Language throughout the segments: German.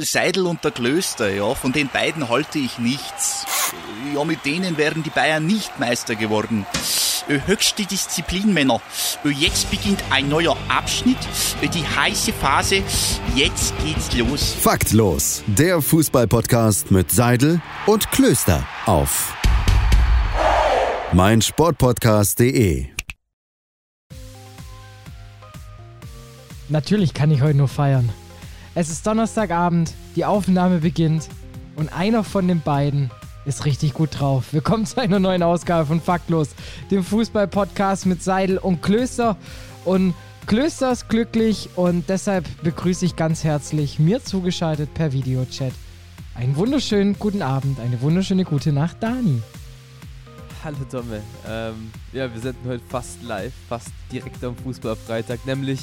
Seidel und der Klöster, ja, von den beiden halte ich nichts. Ja, mit denen wären die Bayern nicht Meister geworden. Höchste Disziplin, Männer. Jetzt beginnt ein neuer Abschnitt, die heiße Phase. Jetzt geht's los. Faktlos, der Fußballpodcast mit Seidel und Klöster auf meinsportpodcast.de. Natürlich kann ich heute nur feiern. Es ist Donnerstagabend, die Aufnahme beginnt und einer von den beiden ist richtig gut drauf. Willkommen zu einer neuen Ausgabe von Faktlos, dem Fußball-Podcast mit Seidel und Klöster. Und Klöster ist glücklich und deshalb begrüße ich ganz herzlich mir zugeschaltet per Videochat einen wunderschönen guten Abend, eine wunderschöne gute Nacht, Dani. Hallo Domme. Ähm, ja, wir senden heute fast live, fast direkt am Fußballfreitag, nämlich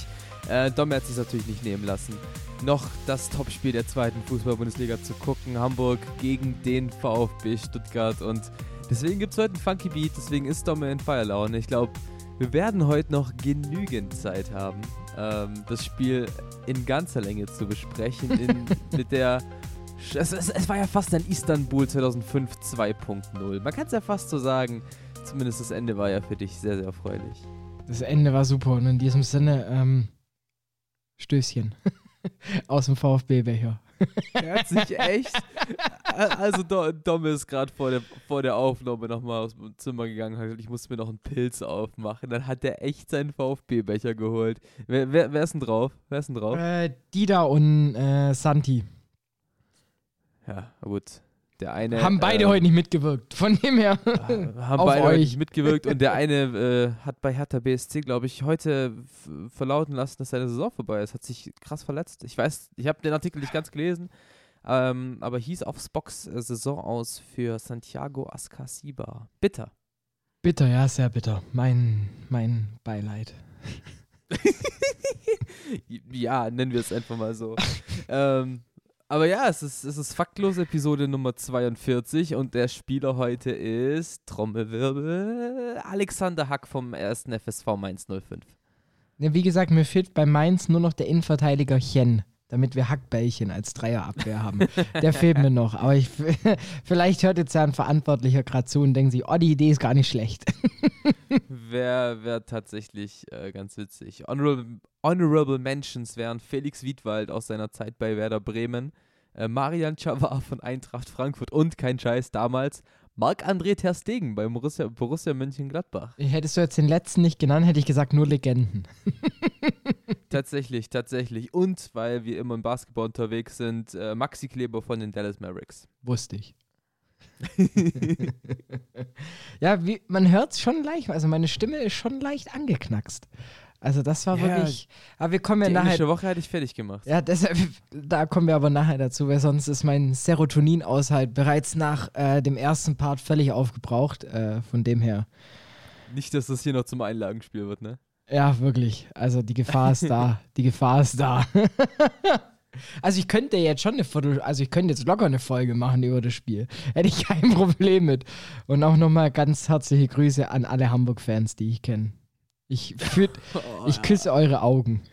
äh, Domme hat sich natürlich nicht nehmen lassen, noch das Topspiel der zweiten Fußball-Bundesliga zu gucken. Hamburg gegen den VfB Stuttgart. Und deswegen gibt es heute einen Funky Beat, deswegen ist Domme in Feierlaune. Ich glaube, wir werden heute noch genügend Zeit haben, ähm, das Spiel in ganzer Länge zu besprechen. In, mit der. Es, es, es, war ja fast ein Istanbul 2005 2.0. Man kann es ja fast so sagen. Zumindest das Ende war ja für dich sehr, sehr erfreulich. Das Ende war super und in diesem Sinne, ähm, Stößchen. Aus dem VfB-Becher. Er hat sich echt. Also, Dom ist gerade vor der, vor der Aufnahme nochmal aus dem Zimmer gegangen hat ich musste mir noch einen Pilz aufmachen. Dann hat er echt seinen VfB-Becher geholt. Wer, wer, wer, ist denn drauf? Wer ist denn drauf? Äh, Dida und äh, Santi. Ja, gut. Der eine, haben beide äh, heute nicht mitgewirkt. Von dem her. haben beide heute nicht mitgewirkt. Und der eine äh, hat bei Hertha BSC, glaube ich, heute verlauten lassen, dass seine Saison vorbei ist. Hat sich krass verletzt. Ich weiß, ich habe den Artikel nicht ganz gelesen, ähm, aber hieß auf Spox äh, Saison aus für Santiago Ascasiba. Bitter. Bitter, ja, sehr bitter. Mein, mein Beileid. ja, nennen wir es einfach mal so. ähm, aber ja, es ist, es ist faktlos Episode Nummer 42 und der Spieler heute ist Trommelwirbel Alexander Hack vom 1. FSV Mainz 05. Ja, wie gesagt, mir fehlt bei Mainz nur noch der Innenverteidiger Chen, damit wir Hackbällchen als Dreierabwehr haben. Der fehlt mir noch. Aber ich, vielleicht hört jetzt ja ein Verantwortlicher gerade zu und denkt sich, oh, die Idee ist gar nicht schlecht. Wäre wär tatsächlich äh, ganz witzig. Honorable, Honorable Mentions wären Felix Wiedwald aus seiner Zeit bei Werder Bremen, äh, Marian Czavar von Eintracht Frankfurt und kein Scheiß damals Marc-André Ter Stegen bei Borussia, Borussia Mönchengladbach. Hättest du jetzt den letzten nicht genannt, hätte ich gesagt nur Legenden. tatsächlich, tatsächlich. Und weil wir immer im Basketball unterwegs sind, äh, Maxi Kleber von den Dallas Mavericks. Wusste ich. ja, wie, man hört es schon leicht, also meine Stimme ist schon leicht angeknackst. Also das war ja, wirklich. Aber wir kommen ja die nachher. Englische Woche hatte ich fertig gemacht. Ja, deshalb, da kommen wir aber nachher dazu, weil sonst ist mein Serotoninaushalt bereits nach äh, dem ersten Part völlig aufgebraucht. Äh, von dem her. Nicht, dass das hier noch zum Einlagenspiel wird, ne? Ja, wirklich. Also die Gefahr ist da. Die Gefahr ist da. also ich könnte jetzt schon eine Foto, also ich könnte jetzt locker eine Folge machen über das Spiel. Hätte ich kein Problem mit. Und auch nochmal ganz herzliche Grüße an alle Hamburg-Fans, die ich kenne. Ich, führt, oh, ich küsse eure Augen.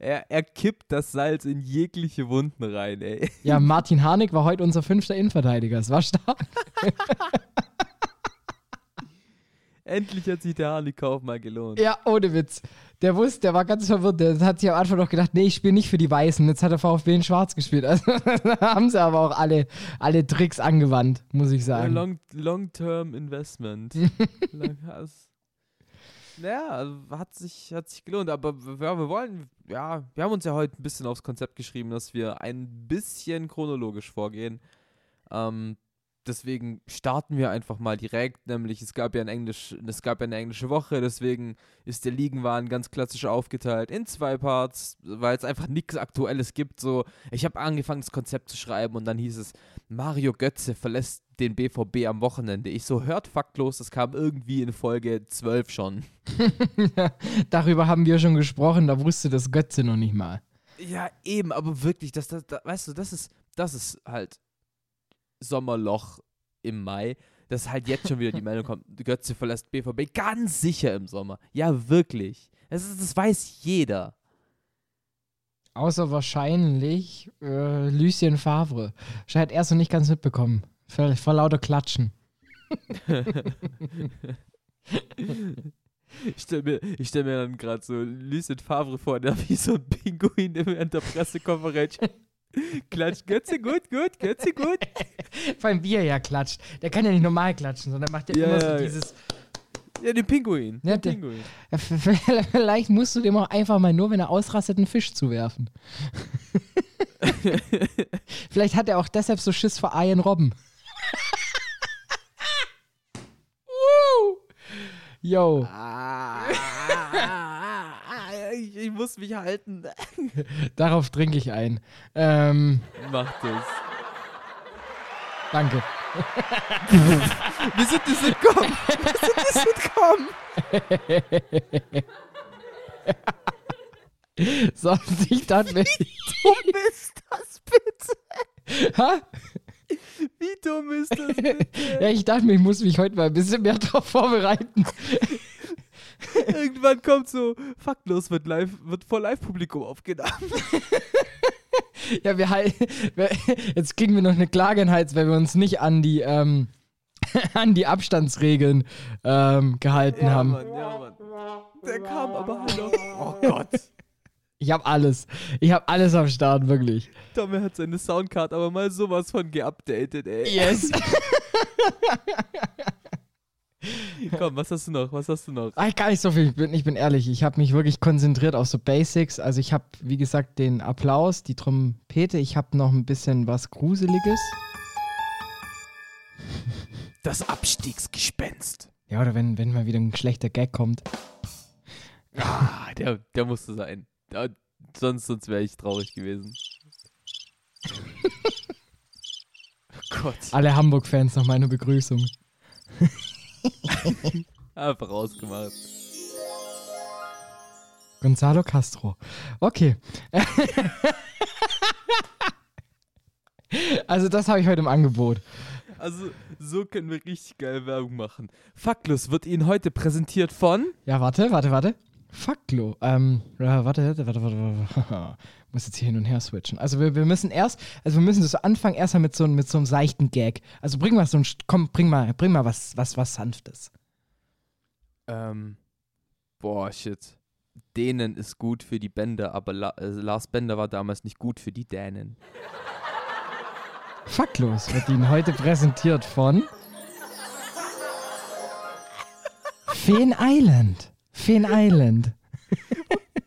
Er, er kippt das Salz in jegliche Wunden rein, ey. Ja, Martin Harnik war heute unser fünfter Innenverteidiger. Es war stark. Endlich hat sich der Harnik-Kauf mal gelohnt. Ja, ohne Witz. Der wusste, der war ganz verwirrt. Der hat sich am Anfang noch gedacht, nee, ich spiele nicht für die Weißen. Jetzt hat der VfB in Schwarz gespielt. Also haben sie aber auch alle, alle Tricks angewandt, muss ich sagen. Ja, Long-Term Investment. Lang, naja, hat sich, hat sich gelohnt. Aber ja, wir wollen, ja, wir haben uns ja heute ein bisschen aufs Konzept geschrieben, dass wir ein bisschen chronologisch vorgehen. Ähm, deswegen starten wir einfach mal direkt, nämlich es gab ja ein Englisch, es gab ja eine englische Woche, deswegen ist der Ligenwahn ganz klassisch aufgeteilt in zwei Parts, weil es einfach nichts Aktuelles gibt. So, ich habe angefangen, das Konzept zu schreiben und dann hieß es, Mario Götze verlässt den BVB am Wochenende. Ich so, hört faktlos, das kam irgendwie in Folge 12 schon. Darüber haben wir schon gesprochen, da wusste das Götze noch nicht mal. Ja, eben, aber wirklich, das, das, das weißt du, das ist, das ist halt Sommerloch im Mai, dass halt jetzt schon wieder die Meldung kommt, Götze verlässt BVB ganz sicher im Sommer. Ja, wirklich. Das, ist, das weiß jeder. Außer wahrscheinlich äh, Lucien Favre. Scheint erst noch nicht ganz mitbekommen. Vor, vor lauter Klatschen. Ich stelle mir, ich stell mir dann gerade so Lucien Favre vor, der wie so ein Pinguin während der Pressekonferenz. Klatscht, Götze gut, gut, Götze gut. Vor allem wie er ja klatscht. Der kann ja nicht normal klatschen, sondern macht ja, Ja, immer so dieses. Ja, den Pinguin. Ja, den Pinguin. Vielleicht musst du dem auch einfach mal nur, wenn er ausrastet, einen Fisch zuwerfen. Vielleicht hat er auch deshalb so Schiss vor Ian Robben. Woo! Yo. Ah, ich, ich muss mich halten. Darauf trinke ich ein. Ähm, Mach das. danke. Wir sind das Sitcom. Wir sind das Sitcom. So, ich dachte mir. dumm ist das bitte? Ha? Wie dumm ist das bitte? Ja, ich dachte mir, ich muss mich heute mal ein bisschen mehr darauf vorbereiten. Irgendwann kommt so, faktlos wird live, wird vor Live-Publikum aufgenommen. Ja, wir halt. wir- Jetzt kriegen wir noch eine Klage in den Hals, weil wir uns nicht an die, ähm, an die Abstandsregeln ähm, gehalten haben. Mann, ja, Mann. Der kam aber halt. Oh Gott. Ich habe alles. Ich habe alles am Start, wirklich. Tommy hat seine Soundcard aber mal sowas von geupdatet, ey. Yes. Komm, was hast du noch? Was hast du noch? Ach, gar nicht so viel. Ich bin, ich bin ehrlich. Ich habe mich wirklich konzentriert auf so Basics. Also ich habe, wie gesagt, den Applaus, die Trompete. Ich habe noch ein bisschen was Gruseliges. Das Abstiegsgespenst. Ja, oder wenn, wenn mal wieder ein schlechter Gag kommt. Ah, der, der musste sein. Da, sonst sonst wäre ich traurig gewesen. oh Gott. Alle Hamburg-Fans noch meine Begrüßung. Einfach rausgemacht. Gonzalo Castro. Okay. also das habe ich heute im Angebot. Also, so können wir richtig geil Werbung machen. Faktlos wird Ihnen heute präsentiert von. Ja, warte, warte, warte. Fucklo. Ähm, ja, warte, warte, warte, warte, warte. Muss jetzt hier hin und her switchen. Also wir, wir müssen erst, also wir müssen das anfangen erstmal mit so, mit so einem seichten Gag. Also bring mal so ein, komm, bring mal, bring mal was, was, was Sanftes. Ähm, boah, shit. Dänen ist gut für die Bänder, aber La äh, Lars Bender war damals nicht gut für die Dänen. Fucklos wird Ihnen heute präsentiert von Feen Island. Feen Island.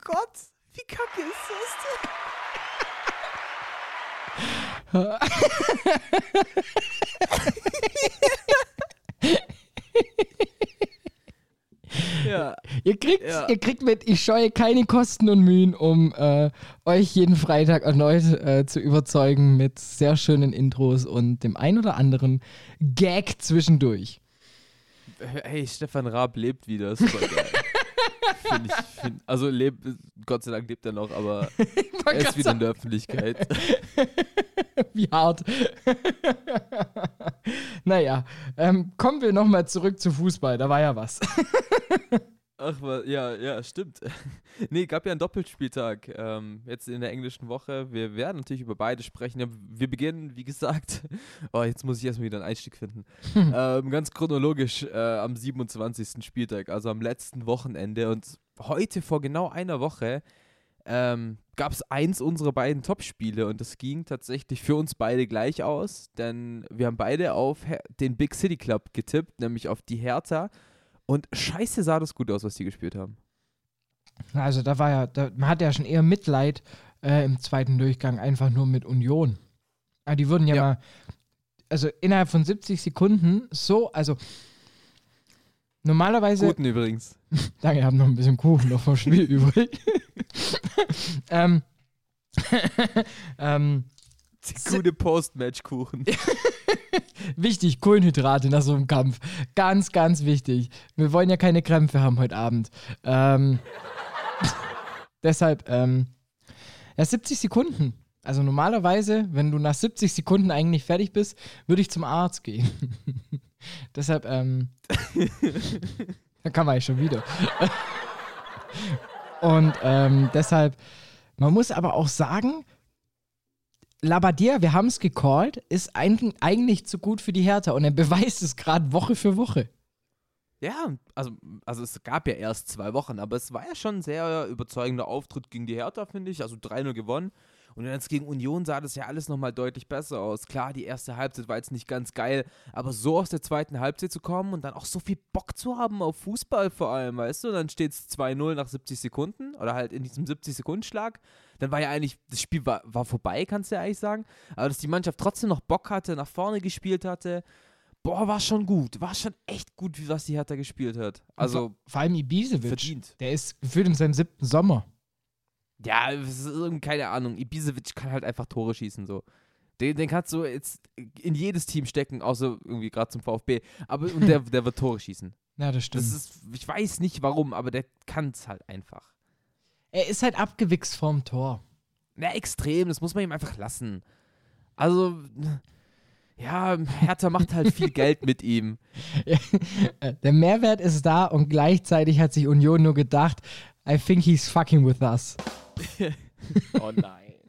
Gott, wie kacke ist das denn? ja, Ihr kriegt, Ja. ihr kriegt mit, ich scheue keine Kosten und Mühen, um äh, euch jeden Freitag erneut äh, zu überzeugen mit sehr schönen Intros und dem ein oder anderen Gag zwischendurch. hey, Stefan Raab lebt wieder, ist voll geil. Find ich, find, also lebt, Gott sei Dank lebt er noch, aber er ist wieder in der Öffentlichkeit. Wie hart. naja, ähm, kommen wir nochmal zurück zu Fußball, da war ja was. Ach, ja, ja, stimmt. nee, gab ja einen Doppelspieltag ähm, jetzt in der englischen Woche. Wir werden natürlich über beide sprechen. Wir beginnen, wie gesagt, oh, jetzt muss ich erstmal wieder einen Einstieg finden. ähm, ganz chronologisch äh, am 27. Spieltag, also am letzten Wochenende. Und heute vor genau einer Woche ähm, gab es eins unserer beiden Topspiele und das ging tatsächlich für uns beide gleich aus, denn wir haben beide auf den Big City Club getippt, nämlich auf die Hertha. Und scheiße sah das gut aus, was die gespielt haben. Also da war ja, da, man hatte ja schon eher Mitleid äh, im zweiten Durchgang einfach nur mit Union. Aber die wurden ja, Ja. mal, also innerhalb von 70 Sekunden so, also normalerweise, Guten übrigens. danke, ich habe noch ein bisschen Kuchen noch vom Spiel übrig. ähm, ähm, Gute Post-Match-Kuchen. wichtig, Kohlenhydrate nach so einem Kampf. Ganz, ganz wichtig. Wir wollen ja keine Krämpfe haben heute Abend. Ähm, deshalb, ähm, ja, 70 Sekunden. Also normalerweise, wenn du nach 70 Sekunden eigentlich fertig bist, würde ich zum Arzt gehen. deshalb, ähm, da kann man ja schon wieder. Und ähm, deshalb Man muss aber auch sagen, Labadia, wir haben es gecallt, ist ein, eigentlich zu gut für die Hertha und er beweist es gerade Woche für Woche. Ja, also, also es gab ja erst zwei Wochen, aber es war ja schon ein sehr überzeugender Auftritt gegen die Hertha, finde ich. Also 3-0 gewonnen. Und jetzt gegen Union sah das ja alles nochmal deutlich besser aus. Klar, die erste Halbzeit war jetzt nicht ganz geil, aber so aus der zweiten Halbzeit zu kommen und dann auch so viel Bock zu haben auf Fußball vor allem, weißt du? Und dann steht es 2-0 nach 70 Sekunden oder halt in diesem 70-Sekunden-Schlag. Dann war ja eigentlich, das Spiel war, war vorbei, kannst du ja eigentlich sagen. Aber dass die Mannschaft trotzdem noch Bock hatte, nach vorne gespielt hatte, boah, war schon gut. War schon echt gut, wie was die Hertha gespielt hat. Also, vor, vor allem Ibisevic. verdient. Der ist gefühlt in seinem siebten Sommer. Ja, es ist irgendwie, keine Ahnung. Ibisevic kann halt einfach Tore schießen, so. Den, den kannst du jetzt in jedes Team stecken, außer irgendwie gerade zum VfB. Aber und der, der wird Tore schießen. Ja, das stimmt. Das ist, ich weiß nicht warum, aber der kann es halt einfach. er ist halt abgewichst vorm Tor. Na, extrem, das muss man ihm einfach lassen. Also, ja, Hertha macht halt viel Geld mit ihm. Der Mehrwert ist da und gleichzeitig hat sich Union nur gedacht, I think he's fucking with us. Oh nein.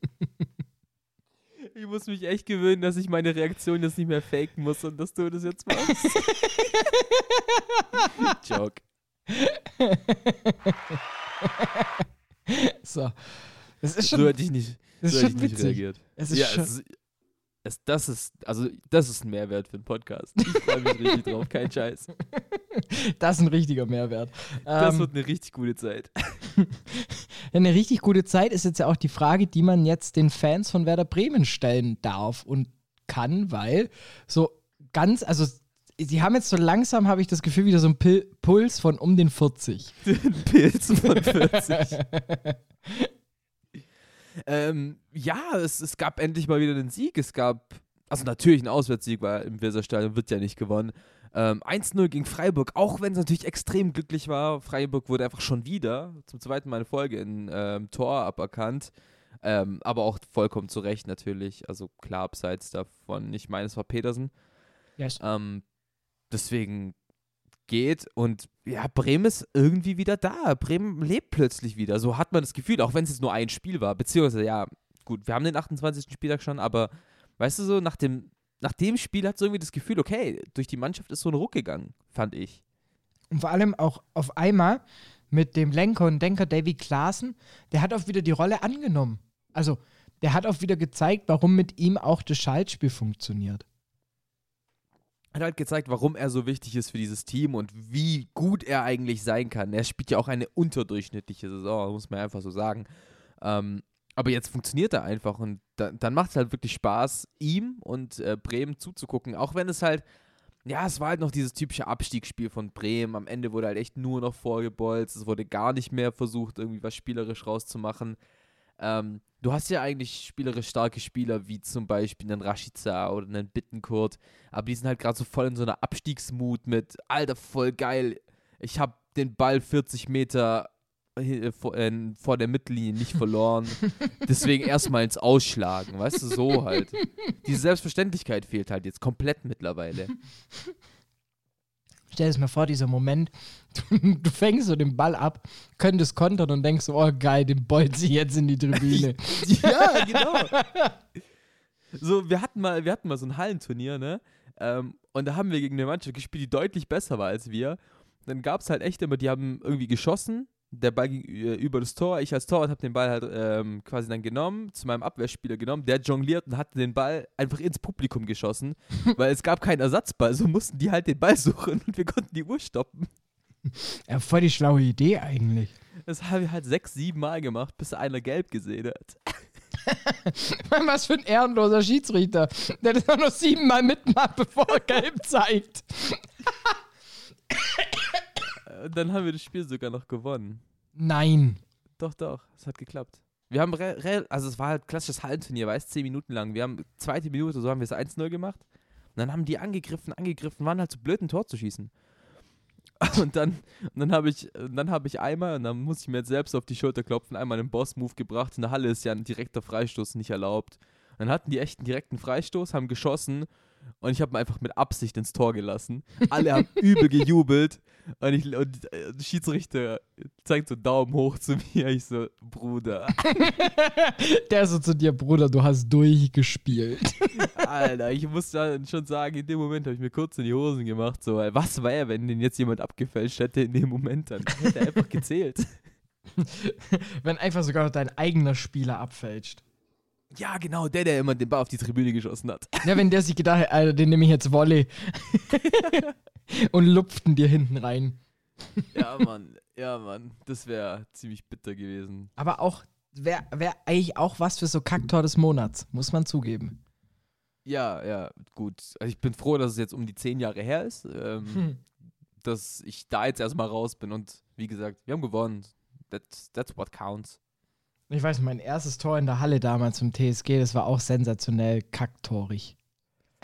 Ich muss mich echt gewöhnen, dass ich meine Reaktion jetzt nicht mehr faken muss und dass du das jetzt machst. Joke. So. Das ist schon, So hätte ich nicht, so ist hätte ich nicht witzig. reagiert. Es ist ja, schon, es, es, das ist, also das ist ein Mehrwert für einen Podcast. Ich freue mich richtig drauf, kein Scheiß. das ist ein richtiger Mehrwert. Das Ähm, wird eine richtig gute Zeit. eine richtig gute Zeit ist jetzt ja auch die Frage, die man jetzt den Fans von Werder Bremen stellen darf und kann, weil so ganz, also sie haben jetzt so langsam, habe ich das Gefühl, wieder so einen Pil Puls von um den 40. Pilz von 40. ähm, ja, es, es gab endlich mal wieder einen Sieg. Es gab, also natürlich ein Auswärtssieg, weil im Weserstadion wird ja nicht gewonnen. Ähm, 1-0 gegen Freiburg, auch wenn es natürlich extrem glücklich war. Freiburg wurde einfach schon wieder zum zweiten Mal in Folge in ähm, Tor aberkannt. Ähm, aber auch vollkommen zu Recht natürlich. Also klar, abseits davon. Ich meine, es war Petersen. Yes. Ähm, deswegen geht und ja, Bremen ist irgendwie wieder da. Bremen lebt plötzlich wieder. So hat man das Gefühl, auch wenn es jetzt nur ein Spiel war. Beziehungsweise, ja, gut, wir haben den 28. Spieltag schon, aber weißt du so, nach dem, nach dem Spiel hat so irgendwie das Gefühl, okay, durch die Mannschaft ist so ein Ruck gegangen, fand ich. Und vor allem auch auf einmal mit dem Lenker und Denker Davy Klaassen, der hat auch wieder die Rolle angenommen. Also, der hat auch wieder gezeigt, warum mit ihm auch das Schaltspiel funktioniert. Hat halt gezeigt, warum er so wichtig ist für dieses Team und wie gut er eigentlich sein kann. Er spielt ja auch eine unterdurchschnittliche Saison, muss man einfach so sagen. Ähm, aber jetzt funktioniert er einfach und da, dann macht es halt wirklich Spaß, ihm und äh, Bremen zuzugucken. Auch wenn es halt, ja, es war halt noch dieses typische Abstiegsspiel von Bremen. Am Ende wurde halt echt nur noch vorgebolzt. Es wurde gar nicht mehr versucht, irgendwie was spielerisch rauszumachen. Ähm, du hast ja eigentlich spielerisch starke Spieler, wie zum Beispiel einen Rashica oder einen Bittenkurt, aber die sind halt gerade so voll in so einer Abstiegsmut mit, Alter, voll geil, ich habe den Ball 40 Meter äh, vor, äh, vor der Mittellinie nicht verloren, deswegen erstmal ins Ausschlagen, weißt du, so halt. Die Selbstverständlichkeit fehlt halt jetzt komplett mittlerweile. Stell das mal vor, dieser Moment, du, du fängst so den Ball ab, könntest kontern und denkst so, oh geil, den bolze ich jetzt in die Tribüne. ja, genau. So, wir hatten mal, wir hatten mal so ein Hallenturnier, ne? Ähm, und da haben wir gegen eine Mannschaft gespielt, die deutlich besser war als wir. Dann gab es halt echt immer, die haben irgendwie geschossen, der Ball ging äh, über das Tor. Ich als Torwart habe den Ball halt ähm, quasi dann genommen, zu meinem Abwehrspieler genommen. Der jongliert und hat den Ball einfach ins Publikum geschossen, weil es gab keinen Ersatzball. So mussten die halt den Ball suchen und wir konnten die Uhr stoppen. ja, voll die schlaue Idee eigentlich. Das haben wir halt sechs, sieben Mal gemacht, bis einer gelb gesehen hat. Was für ein ehrenloser Schiedsrichter, der das auch noch siebenmal mitmacht, bevor er gelb zeigt. Und dann haben wir das Spiel sogar noch gewonnen. Nein. Doch, doch, es hat geklappt. Wir haben, also es war halt klassisches Hallenturnier, weißt 10 Minuten lang. Wir haben zweite Minute, so haben wir es 1-0 gemacht. Und dann haben die angegriffen, angegriffen, waren halt so blöd, ein Tor zu schießen. Und dann, und dann habe ich, dann habe ich einmal, und dann muss ich mir jetzt selbst auf die Schulter klopfen, einmal einen Boss-Move gebracht. In der Halle ist ja ein direkter Freistoß nicht erlaubt. Und dann hatten die echt einen direkten Freistoß, haben geschossen. Und ich habe ihn einfach mit Absicht ins Tor gelassen. Alle haben übel gejubelt und, ich, und äh, der Schiedsrichter zeigt so Daumen hoch zu mir. Ich so, Bruder. Der so zu dir, Bruder, du hast durchgespielt. Alter, ich muss dann schon sagen, in dem Moment habe ich mir kurz in die Hosen gemacht. So, was wäre, wenn den jetzt jemand abgefälscht hätte in dem Moment? Dann hätte er einfach gezählt. Wenn einfach sogar dein eigener Spieler abfälscht. Ja, genau, der, der immer den Ball auf die Tribüne geschossen hat. Ja, wenn der sich gedacht hat, Alter, den nehme ich jetzt Volley. und lupften dir hinten rein. Ja, Mann, ja, Mann. Das wäre ziemlich bitter gewesen. Aber auch, wäre wär eigentlich auch was für so Kacktor des Monats, muss man zugeben. Ja, ja, gut. Also ich bin froh, dass es jetzt um die zehn Jahre her ist, ähm, Hm. dass ich da jetzt erstmal raus bin. Und wie gesagt, wir haben gewonnen. That's, that's what counts. Ich weiß, mein erstes Tor in der Halle damals zum TSG, das war auch sensationell kacktorig.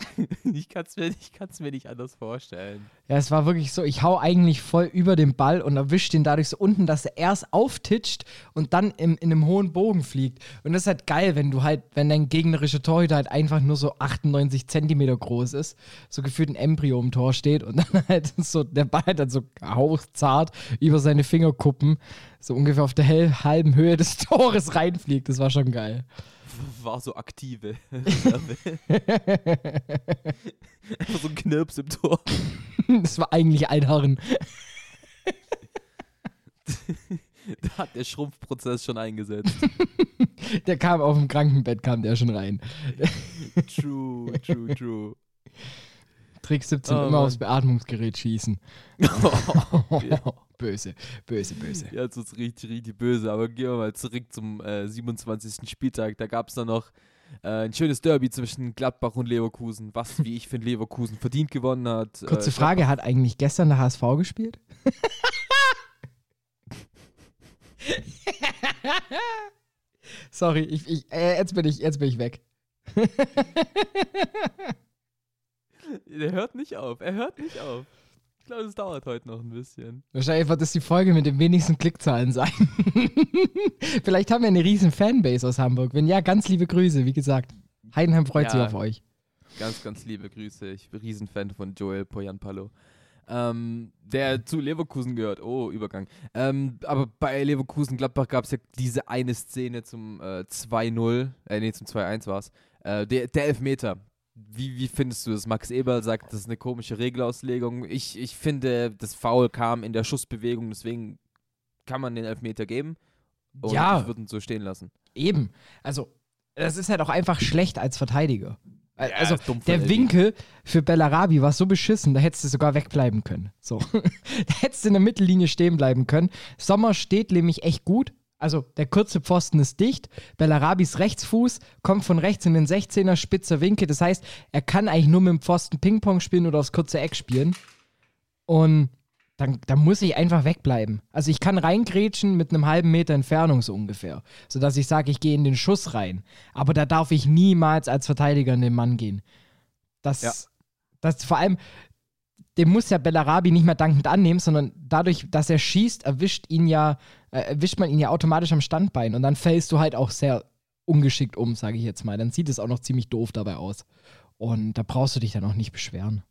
ich kann es mir, mir nicht anders vorstellen. Ja, es war wirklich so, ich hau eigentlich voll über den Ball und erwisch den dadurch so unten, dass er erst auftitscht und dann im, in einem hohen Bogen fliegt. Und das ist halt geil, wenn du halt, wenn dein gegnerischer Torhüter halt einfach nur so 98 Zentimeter groß ist, so gefühlt ein Embryo im Tor steht und dann halt so, der Ball halt dann so hauchzart über seine Fingerkuppen, so ungefähr auf der halben Höhe des Tores reinfliegt. Das war schon geil. War so aktive. Einfach so ein Knirps im Tor. Das war eigentlich ein Harren. Da hat der Schrumpfprozess schon eingesetzt. Der kam auf dem Krankenbett, kam der schon rein. True, true, true. Trick 17 Oh, immer Mann. aufs Beatmungsgerät schießen. ja. Böse, böse, böse. Jetzt ist richtig, richtig böse. Aber gehen wir mal zurück zum äh, 27. Spieltag. Da gab es dann noch äh, ein schönes Derby zwischen Gladbach und Leverkusen, was, wie ich finde, Leverkusen verdient gewonnen hat. Kurze äh, Frage, hat eigentlich gestern der HSV gespielt? Sorry, ich, ich, äh, jetzt, bin ich, jetzt bin ich weg. Der hört nicht auf. Er hört nicht auf. Ich glaube, es dauert heute noch ein bisschen. Wahrscheinlich wird das die Folge mit den wenigsten Klickzahlen sein. Vielleicht haben wir eine riesen Fanbase aus Hamburg. Wenn ja, ganz liebe Grüße, wie gesagt. Heidenheim freut sich Ja. auf euch. Ganz, ganz liebe Grüße. Ich bin Riesenfan von Joel Poyanpalo. Ähm, der zu Leverkusen gehört. Oh, Übergang. Ähm, aber bei Leverkusen Gladbach gab es ja diese eine Szene zum äh, 2-0, äh, nee, zum 2-1 war es. Äh, der, der Elfmeter. Wie, wie findest du das? Max Eberl sagt, das ist eine komische Regelauslegung. Ich, ich finde, das Foul kam in der Schussbewegung, deswegen kann man den Elfmeter geben. Und Ja. ich würde ihn so stehen lassen. Eben. Also, das ist halt auch einfach schlecht als Verteidiger. Ja, also, von der. Winkel für Bellarabi war so beschissen, da hättest du sogar wegbleiben können. So. da hättest du in der Mittellinie stehen bleiben können. Sommer steht nämlich echt gut. Also, der kurze Pfosten ist dicht. Bellarabis Rechtsfuß kommt von rechts in den 16er, spitzer Winkel. Das heißt, er kann eigentlich nur mit dem Pfosten Ping-Pong spielen oder aufs kurze Eck spielen. Und dann, dann muss ich einfach wegbleiben. Also ich kann reingrätschen mit einem halben Meter Entfernung so ungefähr. Sodass ich sage, ich gehe in den Schuss rein. Aber da darf ich niemals als Verteidiger in den Mann gehen. Das, Ja. das vor allem, dem muss ja Bellarabi nicht mehr dankend annehmen, sondern dadurch, dass er schießt, erwischt ihn ja, äh, erwischt man ihn ja automatisch am Standbein. Und dann fällst du halt auch sehr ungeschickt um, sage ich jetzt mal. Dann sieht es auch noch ziemlich doof dabei aus. Und da brauchst du dich dann auch nicht beschweren.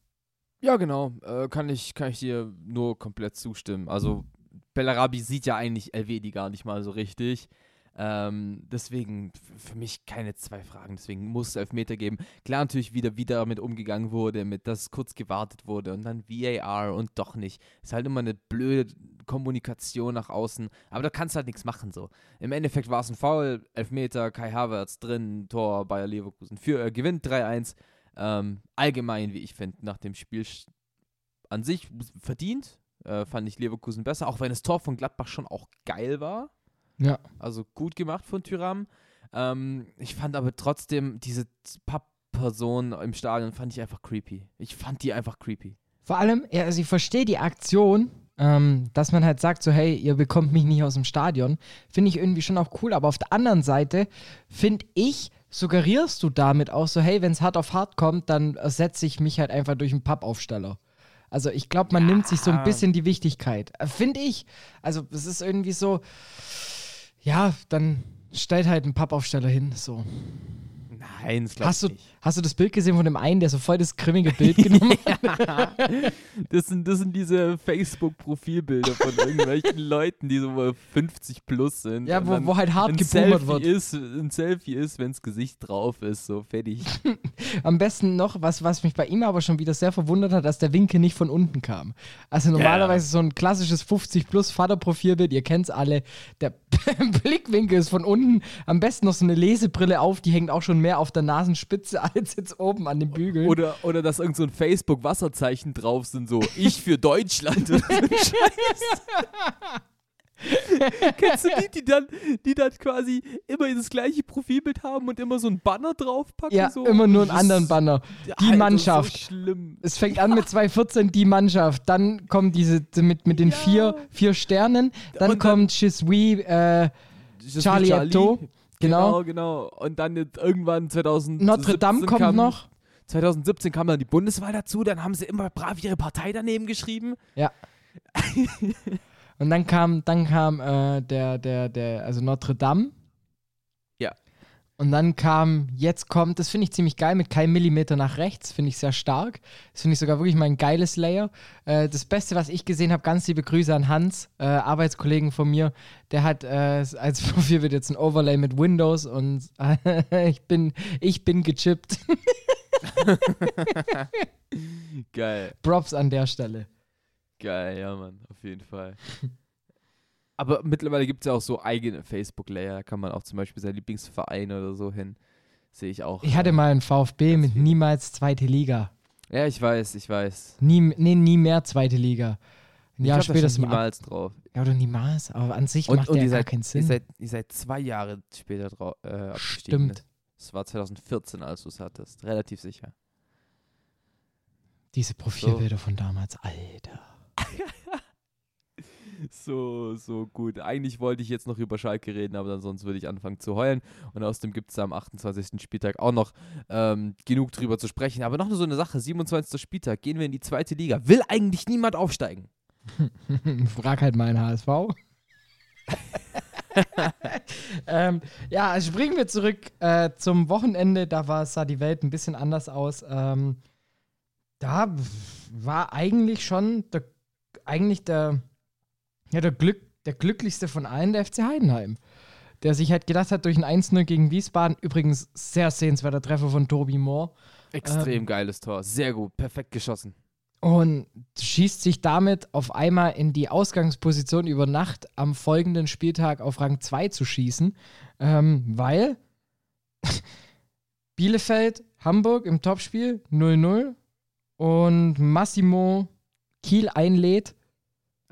Ja, genau. Äh, kann, ich, kann ich dir nur komplett zustimmen. Also, Bellarabi sieht ja eigentlich Elvedi gar nicht mal so richtig. Ähm, deswegen für mich keine zwei Fragen. Deswegen muss es Elfmeter geben. Klar, natürlich wieder, wie damit umgegangen wurde, mit dass kurz gewartet wurde und dann VAR und doch nicht. Ist halt immer eine blöde Kommunikation nach außen. Aber da kannst du halt nichts machen so. Im Endeffekt war es ein Foul, Elfmeter, Kai Havertz drin, Tor Bayer Leverkusen. Für, äh, gewinnt 3-1. Ähm, allgemein, wie ich finde, nach dem Spiel an sich verdient, äh, fand ich Leverkusen besser, auch wenn das Tor von Gladbach schon auch geil war. Ja. Also gut gemacht von Tyram. Ähm, ich fand aber trotzdem diese Pappperson im Stadion fand ich einfach creepy. Ich fand die einfach creepy. Vor allem, ja, also ich verstehe die Aktion, ähm, dass man halt sagt, so, hey, ihr bekommt mich nicht aus dem Stadion. Finde ich irgendwie schon auch cool. Aber auf der anderen Seite, finde ich, suggerierst du damit auch so, hey, wenn es hart auf hart kommt, dann ersetze ich mich halt einfach durch einen Pappaufsteller. Also ich glaube, man nimmt sich so ein bisschen die Wichtigkeit. Äh, Finde ich. Also es ist irgendwie so, ja, dann stellt halt ein Pappaufsteller hin, so. Nein, das glaube ich du, nicht. Hast du das Bild gesehen von dem einen, der so voll das grimmige Bild genommen hat? Das sind, das sind diese Facebook-Profilbilder von irgendwelchen Leuten, die so 50 plus sind. Ja, wo, wo halt hart geboomert wird. ist, ein Selfie ist, wenns Gesicht drauf ist, so fertig. Am besten noch, was, was mich bei ihm aber schon wieder sehr verwundert hat, dass der Winkel nicht von unten kam. Also normalerweise so ein klassisches 50 plus Vaterprofilbild, ihr kennt's alle, der Blickwinkel ist von unten, am besten noch so eine Lesebrille auf, die hängt auch schon mehr auf der Nasenspitze als jetzt oben an den Bügeln. Oder, oder dass irgend so ein Facebook-Wasserzeichen drauf sind, so ich für Deutschland oder so ein Scheiß. Kennst du die, die dann, die dann quasi immer das gleiche Profilbild haben und immer so ein Banner draufpacken? ja, so? immer nur einen anderen Banner. Die Alter, Mannschaft. So schlimm. Es fängt an mit 214 die Mannschaft, dann kommen diese mit, mit den Ja. vier, vier Sternen, dann dann- kommt Chisui, äh, Charlie Hebdo, genau. Genau, genau. Und dann jetzt irgendwann 2017 Notre Dame kommt kam, noch. 2017 kam dann die Bundeswahl dazu, dann haben sie immer brav ihre Partei daneben geschrieben. Ja. Und dann kam, dann kam äh, der, der, der, also Notre Dame. Und dann kam, jetzt kommt, das finde ich ziemlich geil, mit keinem Millimeter nach rechts, finde ich sehr stark. Das finde ich sogar wirklich mal ein geiles Layer. Äh, das Beste, was ich gesehen habe, ganz liebe Grüße an Hans, äh, Arbeitskollegen von mir, der hat äh, als Profilbild jetzt ein Overlay mit Windows und ich bin, ich bin gechippt. Geil, Props an der Stelle. geil, ja, Mann, auf jeden Fall. Aber mittlerweile gibt es ja auch so eigene Facebook-Layer, da kann man auch zum Beispiel seinen Lieblingsverein oder so hin. Sehe ich auch. Ich hatte äh, mal einen VfB mit viel. niemals zweite Liga. Ja, ich weiß, ich weiß. Nie, nee, nie mehr zweite Liga. Ein Ich Jahr später ist man ab, niemals drauf. ja, oder niemals, aber an sich Und, macht und der ihr, gar seid, keinen ihr, Sinn. seid, ihr seid zwei Jahre später drauf äh. Stimmt. Das war 2014, als du es hattest. Relativ sicher. Diese Profilbilder von damals, Alter. So, so gut. Eigentlich wollte ich jetzt noch über Schalke reden, aber dann sonst würde ich anfangen zu heulen. Und außerdem gibt es am 28. Spieltag auch noch ähm, genug drüber zu sprechen. Aber noch so eine Sache: 27. Spieltag, gehen wir in die zweite Liga. Will eigentlich niemand aufsteigen? Frag halt mal einen HSV. ähm, ja, also springen wir zurück äh, zum Wochenende. Da war, sah die Welt ein bisschen anders aus. Ähm, da war eigentlich schon der, eigentlich der, ja, der, Glück, der glücklichste von allen der FC Heidenheim. Der sich halt gedacht hat, durch ein 1-0 gegen Wiesbaden, übrigens sehr sehenswerter Treffer von Tobi Moore, Extrem Ähm. geiles Tor. Sehr gut. Perfekt geschossen. und schießt sich damit auf einmal in die Ausgangsposition über Nacht am folgenden Spieltag auf Rang 2 zu schießen, ähm, weil Bielefeld, Hamburg im Topspiel 0-0 und Massimo Kiel einlädt.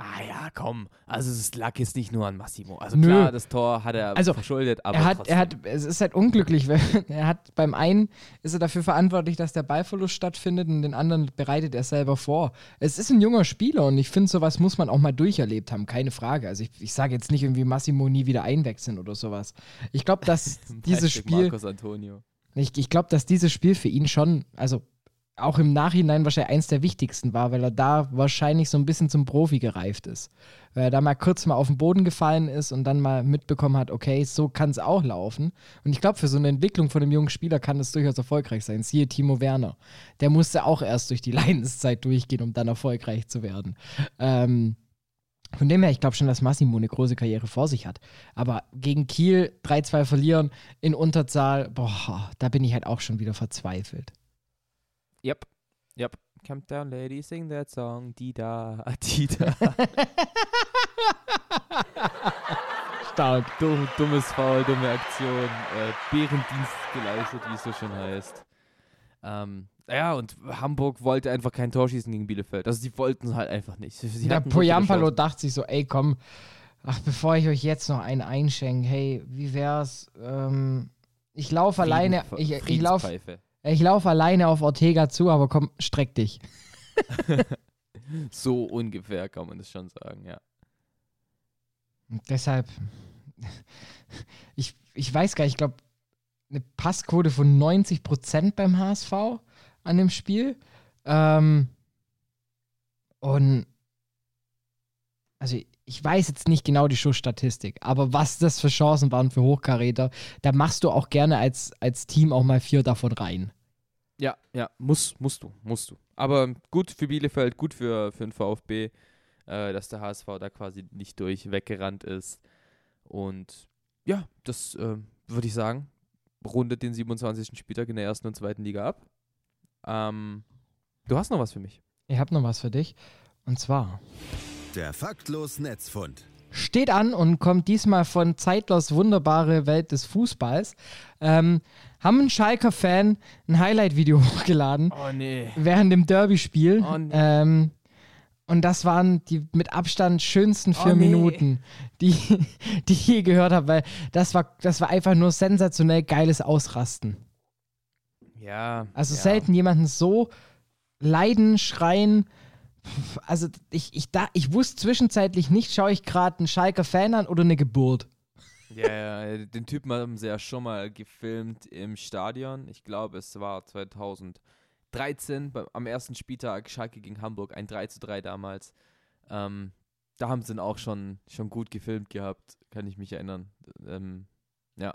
Ah ja, komm. Also es lag jetzt nicht nur an Massimo. Also Nö. klar, das Tor hat er Also, verschuldet, aber er hat, trotzdem. er hat, es ist halt unglücklich, weil er hat beim einen ist er dafür verantwortlich, dass der Ballverlust stattfindet und den anderen bereitet er selber vor. Es ist ein junger Spieler und ich finde, sowas muss man auch mal durcherlebt haben, keine Frage. Also ich, ich sage jetzt nicht irgendwie Massimo nie wieder einwechseln oder sowas. Ich glaube, dass dieses Spiel, Marcos Antonio. ich, ich glaube, dass dieses Spiel für ihn schon, also auch im Nachhinein wahrscheinlich eins der wichtigsten war, weil er da wahrscheinlich so ein bisschen zum Profi gereift ist. Weil er da mal kurz mal auf den Boden gefallen ist und dann mal mitbekommen hat, okay, so kann es auch laufen. Und ich glaube, für so eine Entwicklung von einem jungen Spieler kann das durchaus erfolgreich sein. Siehe Timo Werner. Der musste auch erst durch die Leidenszeit durchgehen, um dann erfolgreich zu werden. Ähm, von dem her, ich glaube schon, dass Massimo eine große Karriere vor sich hat. Aber gegen Kiel 3-2 verlieren in Unterzahl, boah, da bin ich halt auch schon wieder verzweifelt. Yep. Yep. Come down, lady, sing that song. Dida, Dida. Stark. Dumm, dummes Foul, dumme Aktion. Äh, Bärendienst geleistet, wie es so schön heißt. Ähm, ja, und Hamburg wollte einfach kein Tor schießen gegen Bielefeld. Also sie wollten es halt einfach nicht. Sie viele Poyampalo dachte sich so, ey komm, ach bevor ich euch jetzt noch einen einschenke, hey, wie wär's? Ähm, ich laufe alleine, ich, ich laufe. Ich lauf alleine auf Ortega zu, aber komm, streck dich. So ungefähr kann man das schon sagen, ja. Und deshalb, ich, ich weiß gar nicht, ich glaube, eine Passquote von 90% beim HSV an dem Spiel. Ähm, und also ich weiß jetzt nicht genau die Schussstatistik, aber was das für Chancen waren für Hochkaräter, da machst du auch gerne als, als Team auch mal vier davon rein. Ja, ja, muss, musst du, musst du. Aber gut für Bielefeld, gut für, für den VfB, äh, dass der HSV da quasi nicht durch weggerannt ist. Und ja, das äh, würde ich sagen, rundet den 27. Spieltag in der ersten und zweiten Liga ab. Ähm, du hast noch was für mich. Ich habe noch was für dich. Und zwar. Der faktlos Netzfund. Steht an und kommt diesmal von Zeitlos wunderbare Welt des Fußballs. Ähm, haben ein Schalker Fan ein Highlight-Video hochgeladen Oh nee. während dem Derby-Spiel. Oh nee. ähm, und das waren die mit Abstand schönsten vier Oh nee. Minuten, die, die ich je gehört habe, weil das war, das war einfach nur sensationell geiles Ausrasten. Ja. Also ja. selten jemanden so leiden, schreien. Also ich, ich, da, ich wusste zwischenzeitlich nicht, schaue ich gerade einen Schalker Fan an oder eine Geburt. Ja, ja, den Typen haben sie ja schon mal gefilmt im Stadion. Ich glaube, es war 2013 beim, am ersten Spieltag Schalke gegen Hamburg, ein 3 zu 3 damals. Ähm, da haben sie ihn auch schon, schon gut gefilmt gehabt, kann ich mich erinnern. Ähm, ja,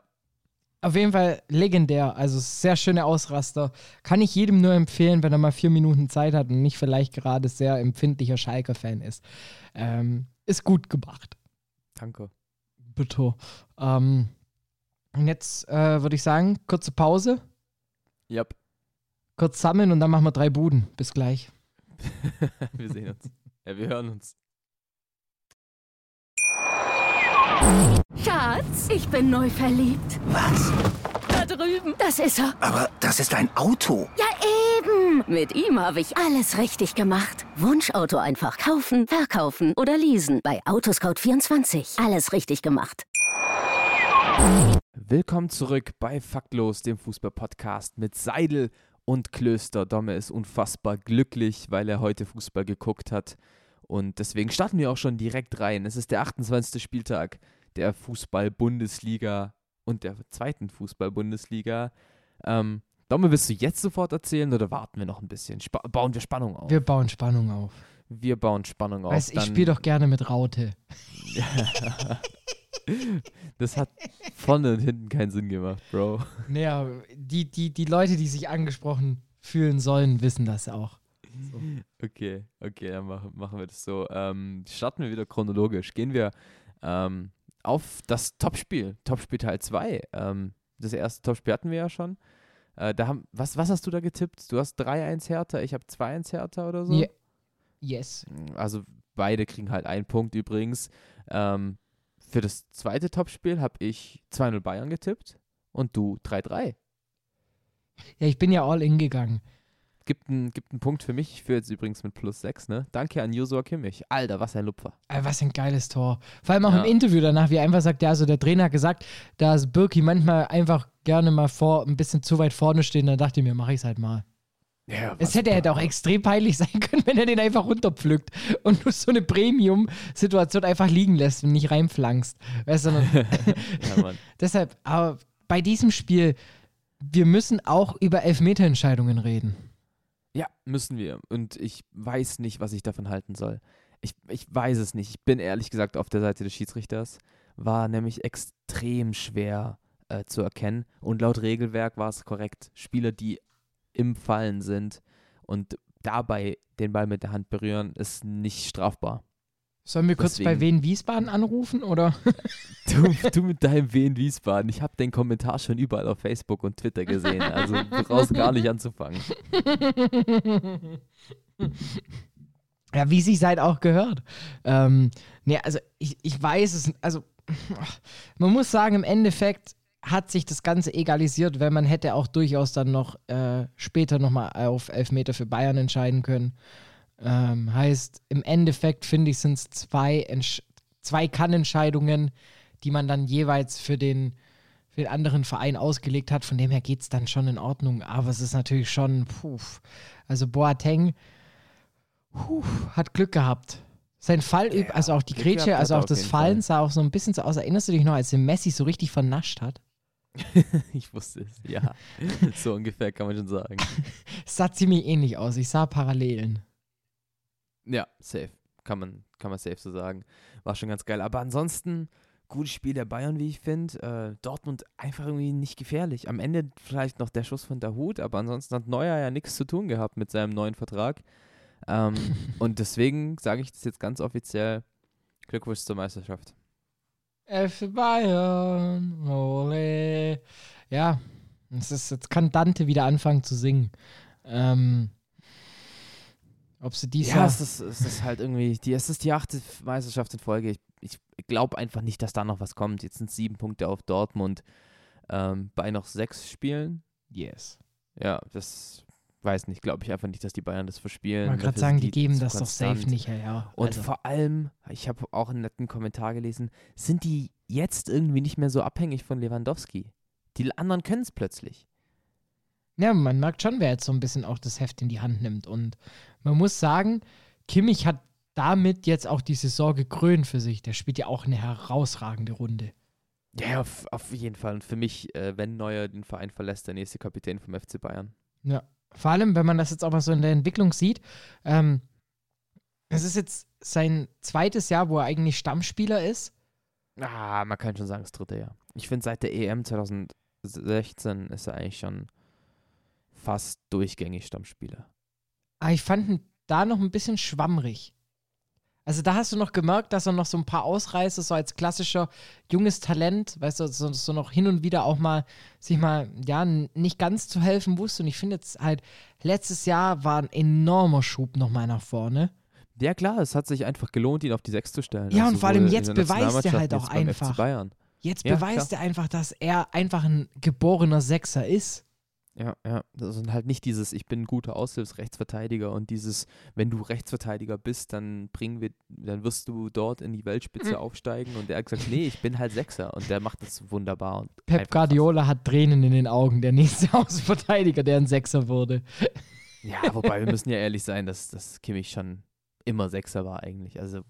Auf jeden Fall legendär, also sehr schöne Ausraster. Kann ich jedem nur empfehlen, wenn er mal vier Minuten Zeit hat und nicht vielleicht gerade sehr empfindlicher Schalker-Fan ist. Ähm, ist gut gemacht. danke. Bitte. Ähm, und jetzt äh, würde ich sagen, kurze Pause, Yep. kurz sammeln und dann machen wir drei Buden. Bis gleich. wir sehen uns. Ja, wir hören uns. Schatz, ich bin neu verliebt. Was? Da drüben. Das ist er. Aber das ist ein Auto. Ja, eben. Mit ihm habe ich alles richtig gemacht. Wunschauto einfach kaufen, verkaufen oder leasen. Bei Autoscout24. Alles richtig gemacht. Willkommen zurück bei Faktlos, dem Fußball-Podcast mit Seidel und Klöster. Domme ist unfassbar glücklich, weil er heute Fußball geguckt hat. Und deswegen starten wir auch schon direkt rein. Es ist der 28. Spieltag der Fußball-Bundesliga und der zweiten Fußball-Bundesliga. Ähm, Domme, willst du jetzt sofort erzählen oder warten wir noch ein bisschen? Spa bauen wir Spannung auf? Wir bauen Spannung auf. Wir bauen Spannung auf. Weißt, ich spiele doch gerne mit Raute. Das hat vorne und hinten keinen Sinn gemacht, Bro. Naja, die, die, die Leute, die sich angesprochen fühlen sollen, wissen das auch. Okay, okay, dann machen, machen wir das so. Ähm, starten wir wieder chronologisch. Gehen wir ähm, auf das Topspiel, Topspiel Teil 2. Ähm, das erste Topspiel hatten wir ja schon. Äh, da haben, was, was hast du da getippt? Du hast 3-1 Hertha, ich habe 2-1 Hertha oder so? Ja. Yes. Also beide kriegen halt einen Punkt übrigens. Ähm, für das zweite Topspiel habe ich 2-0 Bayern getippt und du 3-3. Ja, ich bin ja all in gegangen. Gibt einen gibt einen Punkt für mich. Ich führe jetzt übrigens mit plus 6, ne? Danke an Josua Kimmich. Alter, was ein Lupfer. Ey, was ein geiles Tor. Vor allem auch Ja. im Interview danach, wie er einfach sagt, ja, also der Trainer hat gesagt, dass Birki manchmal einfach gerne mal vor, ein bisschen zu weit vorne stehen. Da dachte ich mir, mache ich es halt mal. Ja, Es hätte halt auch extrem peinlich sein können, wenn er den einfach runterpflückt und du so eine Premium-Situation einfach liegen lässt und nicht reinflankst. Weißt du, ja, deshalb, aber bei diesem Spiel, wir müssen auch über Elfmeterentscheidungen reden. Ja, müssen wir. Und ich weiß nicht, was ich davon halten soll. Ich, ich weiß es nicht. Ich bin ehrlich gesagt auf der Seite des Schiedsrichters. War nämlich extrem schwer äh, zu erkennen. Und laut Regelwerk war es korrekt. Spieler, die im Fallen sind und dabei den Ball mit der Hand berühren, ist nicht strafbar. Sollen wir kurz bei Deswegen- Wien Wiesbaden anrufen oder? Du, du mit deinem W in Wiesbaden. Ich habe den Kommentar schon überall auf Facebook und Twitter gesehen. Also du brauchst gar nicht anzufangen. Ja, wie sich halt auch gehört. Ähm, nee, also ich, ich weiß es, also man muss sagen, im Endeffekt hat sich das Ganze egalisiert, weil man hätte auch durchaus dann noch äh, später nochmal auf Elfmeter für Bayern entscheiden können. Ähm, heißt, im Endeffekt finde ich, sind es zwei, Entsch- zwei Kannentscheidungen, die man dann jeweils für den, für den anderen Verein ausgelegt hat. Von dem her geht es dann schon in Ordnung. Aber es ist natürlich schon, puh, also Boateng, Puh, hat Glück gehabt. Sein Fall, üb- also auch die Glück Grätsche, also auch das Fallen Fall. sah auch so ein bisschen so aus. Erinnerst du dich noch, als der Messi so richtig vernascht hat? Ich wusste es, ja. So ungefähr kann man schon sagen. Es sah ziemlich ähnlich aus. Ich sah Parallelen. Ja, safe. kann man, kann man safe so sagen. War schon ganz geil. Aber ansonsten, gutes Spiel der Bayern, wie ich finde. Äh, Dortmund einfach irgendwie nicht gefährlich. Am Ende vielleicht noch der Schuss von der Hut, aber ansonsten hat Neuer ja nichts zu tun gehabt mit seinem neuen Vertrag. Ähm, und deswegen sage ich das jetzt ganz offiziell. Glückwunsch zur Meisterschaft. FC Bayern, ole. Ja, es ist, jetzt kann Dante wieder anfangen zu singen. Ähm, ob sie dies Ja, es ist, es ist halt irgendwie, die, es ist die achte Meisterschaft in Folge. Ich, ich glaube einfach nicht, dass da noch was kommt. Jetzt sind sieben Punkte auf Dortmund ähm, bei noch sechs Spielen. Yes. Ja, das weiß nicht, glaube ich einfach nicht, dass die Bayern das verspielen. Ich wollte gerade Dafür sagen, die geben das doch safe konstant. nicht her. Und also, vor allem, ich habe auch einen netten Kommentar gelesen, sind die jetzt irgendwie nicht mehr so abhängig von Lewandowski. Die anderen können es plötzlich. Ja, man merkt schon, wer jetzt so ein bisschen auch das Heft in die Hand nimmt. Und man muss sagen, Kimmich hat damit jetzt auch die Saison gekrönt für sich. Der spielt ja auch eine herausragende Runde. Ja, auf, auf jeden Fall. Und für mich, äh, wenn Neuer den Verein verlässt, der nächste Kapitän vom FC Bayern. Ja. Vor allem, wenn man das jetzt auch mal so in der Entwicklung sieht. Ähm, es ist jetzt sein zweites Jahr, wo er eigentlich Stammspieler ist. Ah, man kann schon sagen, das dritte Jahr. Ich finde, seit der EM 2016 ist er eigentlich schon fast durchgängig Stammspieler. Aber ich fand ihn da noch ein bisschen schwammrig. Also da hast du noch gemerkt, dass er noch so ein paar Ausreißer, so als klassischer junges Talent, weißt du, so, so noch hin und wieder auch mal sich mal, ja, nicht ganz zu helfen wusste. Und ich finde jetzt halt, letztes Jahr war ein enormer Schub nochmal nach vorne. Ja, klar, es hat sich einfach gelohnt, ihn auf die Sechs zu stellen. Ja, und vor allem jetzt beweist er halt auch einfach. Jetzt Ja, beweist er einfach, dass er einfach ein geborener Sechser ist. Ja, ja. Das sind halt nicht dieses, ich bin ein guter Aushilfsrechtsverteidiger und dieses, wenn du Rechtsverteidiger bist, dann bringen wir, dann wirst du dort in die Weltspitze Mhm. aufsteigen. Und er hat gesagt, nee, ich bin halt Sechser und der macht das wunderbar. Und Pep Guardiola hat Tränen in den Augen, der nächste Außenverteidiger, der ein Sechser wurde. krass. Ja, wobei wir müssen ja ehrlich sein, dass, dass Kimmich schon immer Sechser war eigentlich. Also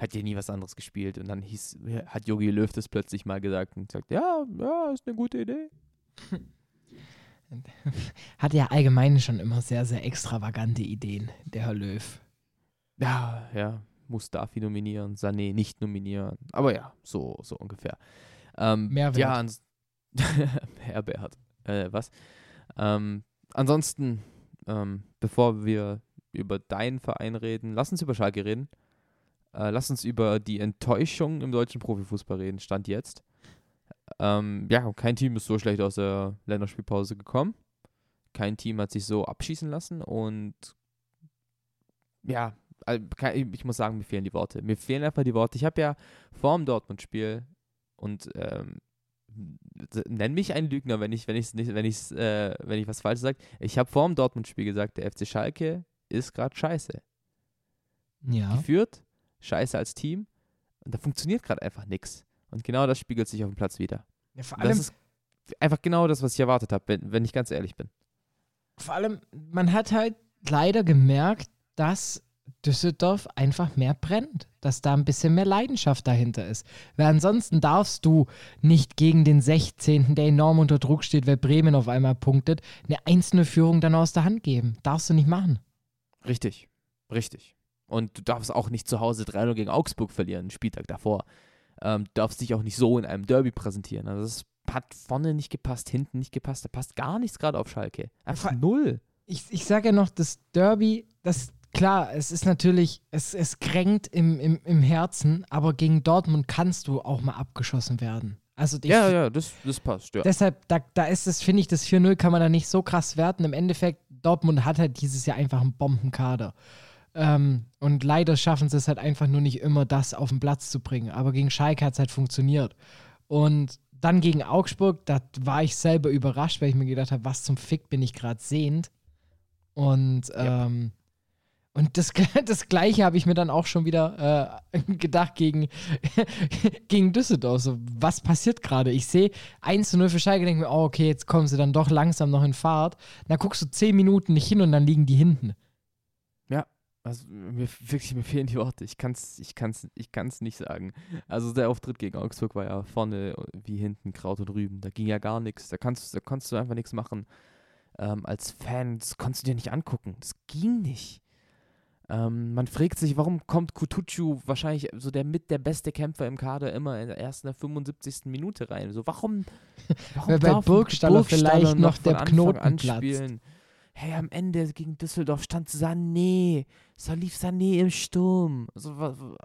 hat ja nie was anderes gespielt. Und dann hieß, hat Jogi Löw das plötzlich mal gesagt und sagt, ja, ja, ist eine gute Idee. Hat ja allgemein schon immer sehr, sehr extravagante Ideen, der Herr Löw. Ja, ja, Mustafi nominieren, Sané nicht nominieren. Aber ja, so, so ungefähr. Ähm, Mehrwert. Ja, ans Herbert. Äh, was? Ähm, ansonsten, ähm, bevor wir über deinen Verein reden, lass uns über Schalke reden. Äh, lass uns über die Enttäuschung im deutschen Profifußball reden, Stand jetzt. Ähm, ja, kein Team ist so schlecht aus der Länderspielpause gekommen. Kein Team hat sich so abschießen lassen und ja, ich muss sagen, mir fehlen die Worte. Mir fehlen einfach die Worte. Ich habe ja vor dem Dortmund-Spiel und ähm, nenn mich ein Lügner, wenn ich, wenn ich nicht, wenn ich, äh, wenn ich was falsch sage. Ich habe vor dem Dortmund-Spiel gesagt, der FC Schalke ist gerade scheiße. Ja. Geführt, scheiße als Team und da funktioniert gerade einfach nichts. Und genau das spiegelt sich auf dem Platz wieder. ja vor, Das allem, ist einfach genau das, was ich erwartet habe, wenn, wenn ich ganz ehrlich bin. vor allem, man hat halt leider gemerkt, dass Düsseldorf einfach mehr brennt. Dass da ein bisschen mehr Leidenschaft dahinter ist. Weil ansonsten darfst du nicht gegen den 16., der enorm unter Druck steht, weil Bremen auf einmal punktet, eine einzelne Führung dann aus der Hand geben. Darfst du nicht machen. Richtig, richtig. Und du darfst auch nicht zu Hause 3-0 gegen Augsburg verlieren, einen Spieltag davor. Ähm, du darfst dich auch nicht so in einem Derby präsentieren. Also es hat vorne nicht gepasst, hinten nicht gepasst. Da passt gar nichts gerade auf Schalke. Einfach Vor- null. ich, ich sage ja noch, das Derby, das klar, es ist natürlich, es, es kränkt im, im, im Herzen, aber gegen Dortmund kannst du auch mal abgeschossen werden. Also ich, Ja, ja, das, das passt, ja. deshalb, da, da ist es, finde ich, das 4-0 kann man da nicht so krass werten. Im Endeffekt, Dortmund hat halt dieses Jahr einfach einen Bombenkader. Ähm, und leider schaffen sie es halt einfach nur nicht immer, das auf den Platz zu bringen. Aber gegen Schalke hat es halt funktioniert. Und dann gegen Augsburg, da war ich selber überrascht, weil ich mir gedacht habe, was zum Fick bin ich gerade sehend. Und, Ja. ähm, und das, das Gleiche habe ich mir dann auch schon wieder äh, gedacht gegen, gegen Düsseldorf. So, was passiert gerade? Ich sehe 1 zu 0 für Schalke, denke mir, oh, okay, jetzt kommen sie dann doch langsam noch in Fahrt. Dann guckst du 10 Minuten nicht hin und dann liegen die hinten. Also mir, wirklich, mir fehlen die Worte. Ich kann es ich kann's, ich kann's nicht sagen. Also der Auftritt gegen Augsburg war ja vorne wie hinten Kraut und Rüben. Da ging ja gar nichts. Da, kannst, da konntest du einfach nichts machen. Ähm, als Fan, das konntest du dir nicht angucken. Das ging nicht. Ähm, man fragt sich, warum kommt Kutucu wahrscheinlich so der mit der beste Kämpfer im Kader immer in der ersten der 75. Minute rein? So, warum, warum Weil bei darf Burgstaller vielleicht noch der von Knoten Anfang an platzt. Hey, am Ende gegen Düsseldorf stand Sané. Salif Sané im Sturm. So, wa- wa-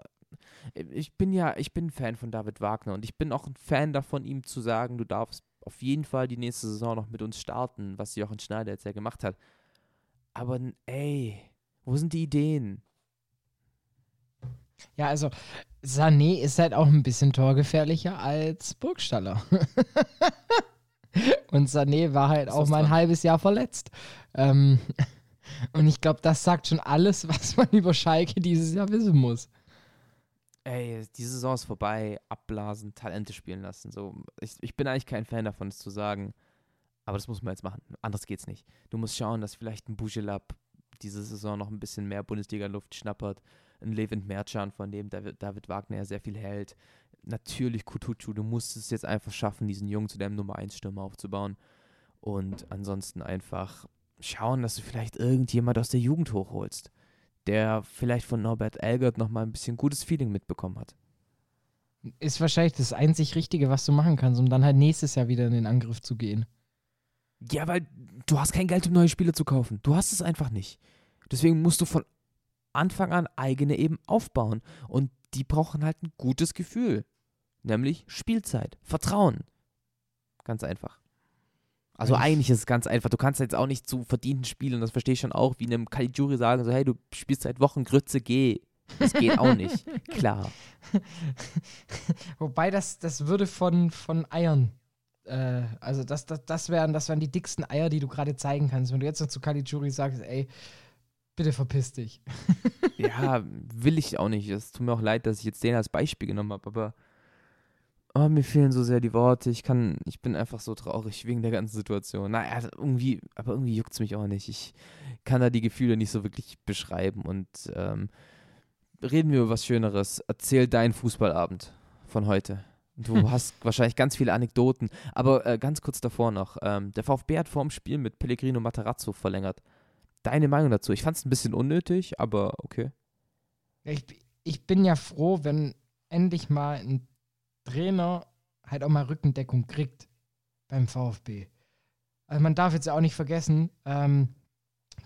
ich bin ja, ich bin ein Fan von David Wagner und ich bin auch ein Fan davon, ihm zu sagen, du darfst auf jeden Fall die nächste Saison noch mit uns starten, was Jochen Schneider jetzt ja gemacht hat. Aber ey, wo sind die Ideen? Ja, also Sané ist halt auch ein bisschen torgefährlicher als Burgstaller. Und Sané war halt auch mal ein dran. halbes Jahr verletzt. Ähm, und ich glaube, das sagt schon alles, was man über Schalke dieses Jahr wissen muss. Ey, die Saison ist vorbei, abblasen, Talente spielen lassen. So, ich, ich bin eigentlich kein Fan davon, es zu sagen. Aber das muss man jetzt machen. Anders geht's nicht. Du musst schauen, dass vielleicht ein Bujelab diese Saison noch ein bisschen mehr Bundesliga-Luft schnappert. Ein Levent Mercan, von dem David, Wagner ja sehr viel hält. Natürlich Kutucu, du musst es jetzt einfach schaffen, diesen Jungen zu deinem Nummer 1 Stürmer aufzubauen. Und ansonsten einfach schauen, dass du vielleicht irgendjemand aus der Jugend hochholst, der vielleicht von Norbert Elgert nochmal ein bisschen gutes Feeling mitbekommen hat. Ist wahrscheinlich das einzig Richtige, was du machen kannst, um dann halt nächstes Jahr wieder in den Angriff zu gehen. Ja, weil du hast kein Geld, um neue Spiele zu kaufen. Du hast es einfach nicht. Deswegen musst du von Anfang an eigene eben aufbauen. Und die brauchen halt ein gutes Gefühl. Nämlich Spielzeit, Vertrauen. Ganz einfach. Also Ich- eigentlich ist es ganz einfach. Du kannst jetzt auch nicht zu verdienten Spielen, das verstehe ich schon auch, wie einem Caligiuri sagen, so hey, du spielst seit Wochen Grütze, geh. Das geht auch nicht. Klar. Wobei das, das würde von, von Eiern. Äh, also das, das, das, wären, das wären die dicksten Eier, die du gerade zeigen kannst. Wenn du jetzt noch zu Caligiuri sagst, ey, bitte verpiss dich. Ja, will ich auch nicht. Es tut mir auch leid, dass ich jetzt den als Beispiel genommen habe, aber oh, mir fehlen so sehr die Worte. Ich kann, ich bin einfach so traurig wegen der ganzen Situation. Naja, irgendwie, aber irgendwie juckt es mich auch nicht. Ich kann da die Gefühle nicht so wirklich beschreiben und ähm, reden wir über was Schöneres. Erzähl deinen Fußballabend von heute. Du hast wahrscheinlich ganz viele Anekdoten, aber äh, ganz kurz davor noch. Ähm, der VfB hat vor dem Spiel mit Pellegrino Matarazzo verlängert. Deine Meinung dazu? Ich fand es ein bisschen unnötig, aber okay. Ich, ich bin ja froh, wenn endlich mal ein Trainer halt auch mal Rückendeckung kriegt beim VfB. Also man darf jetzt auch nicht vergessen, ähm,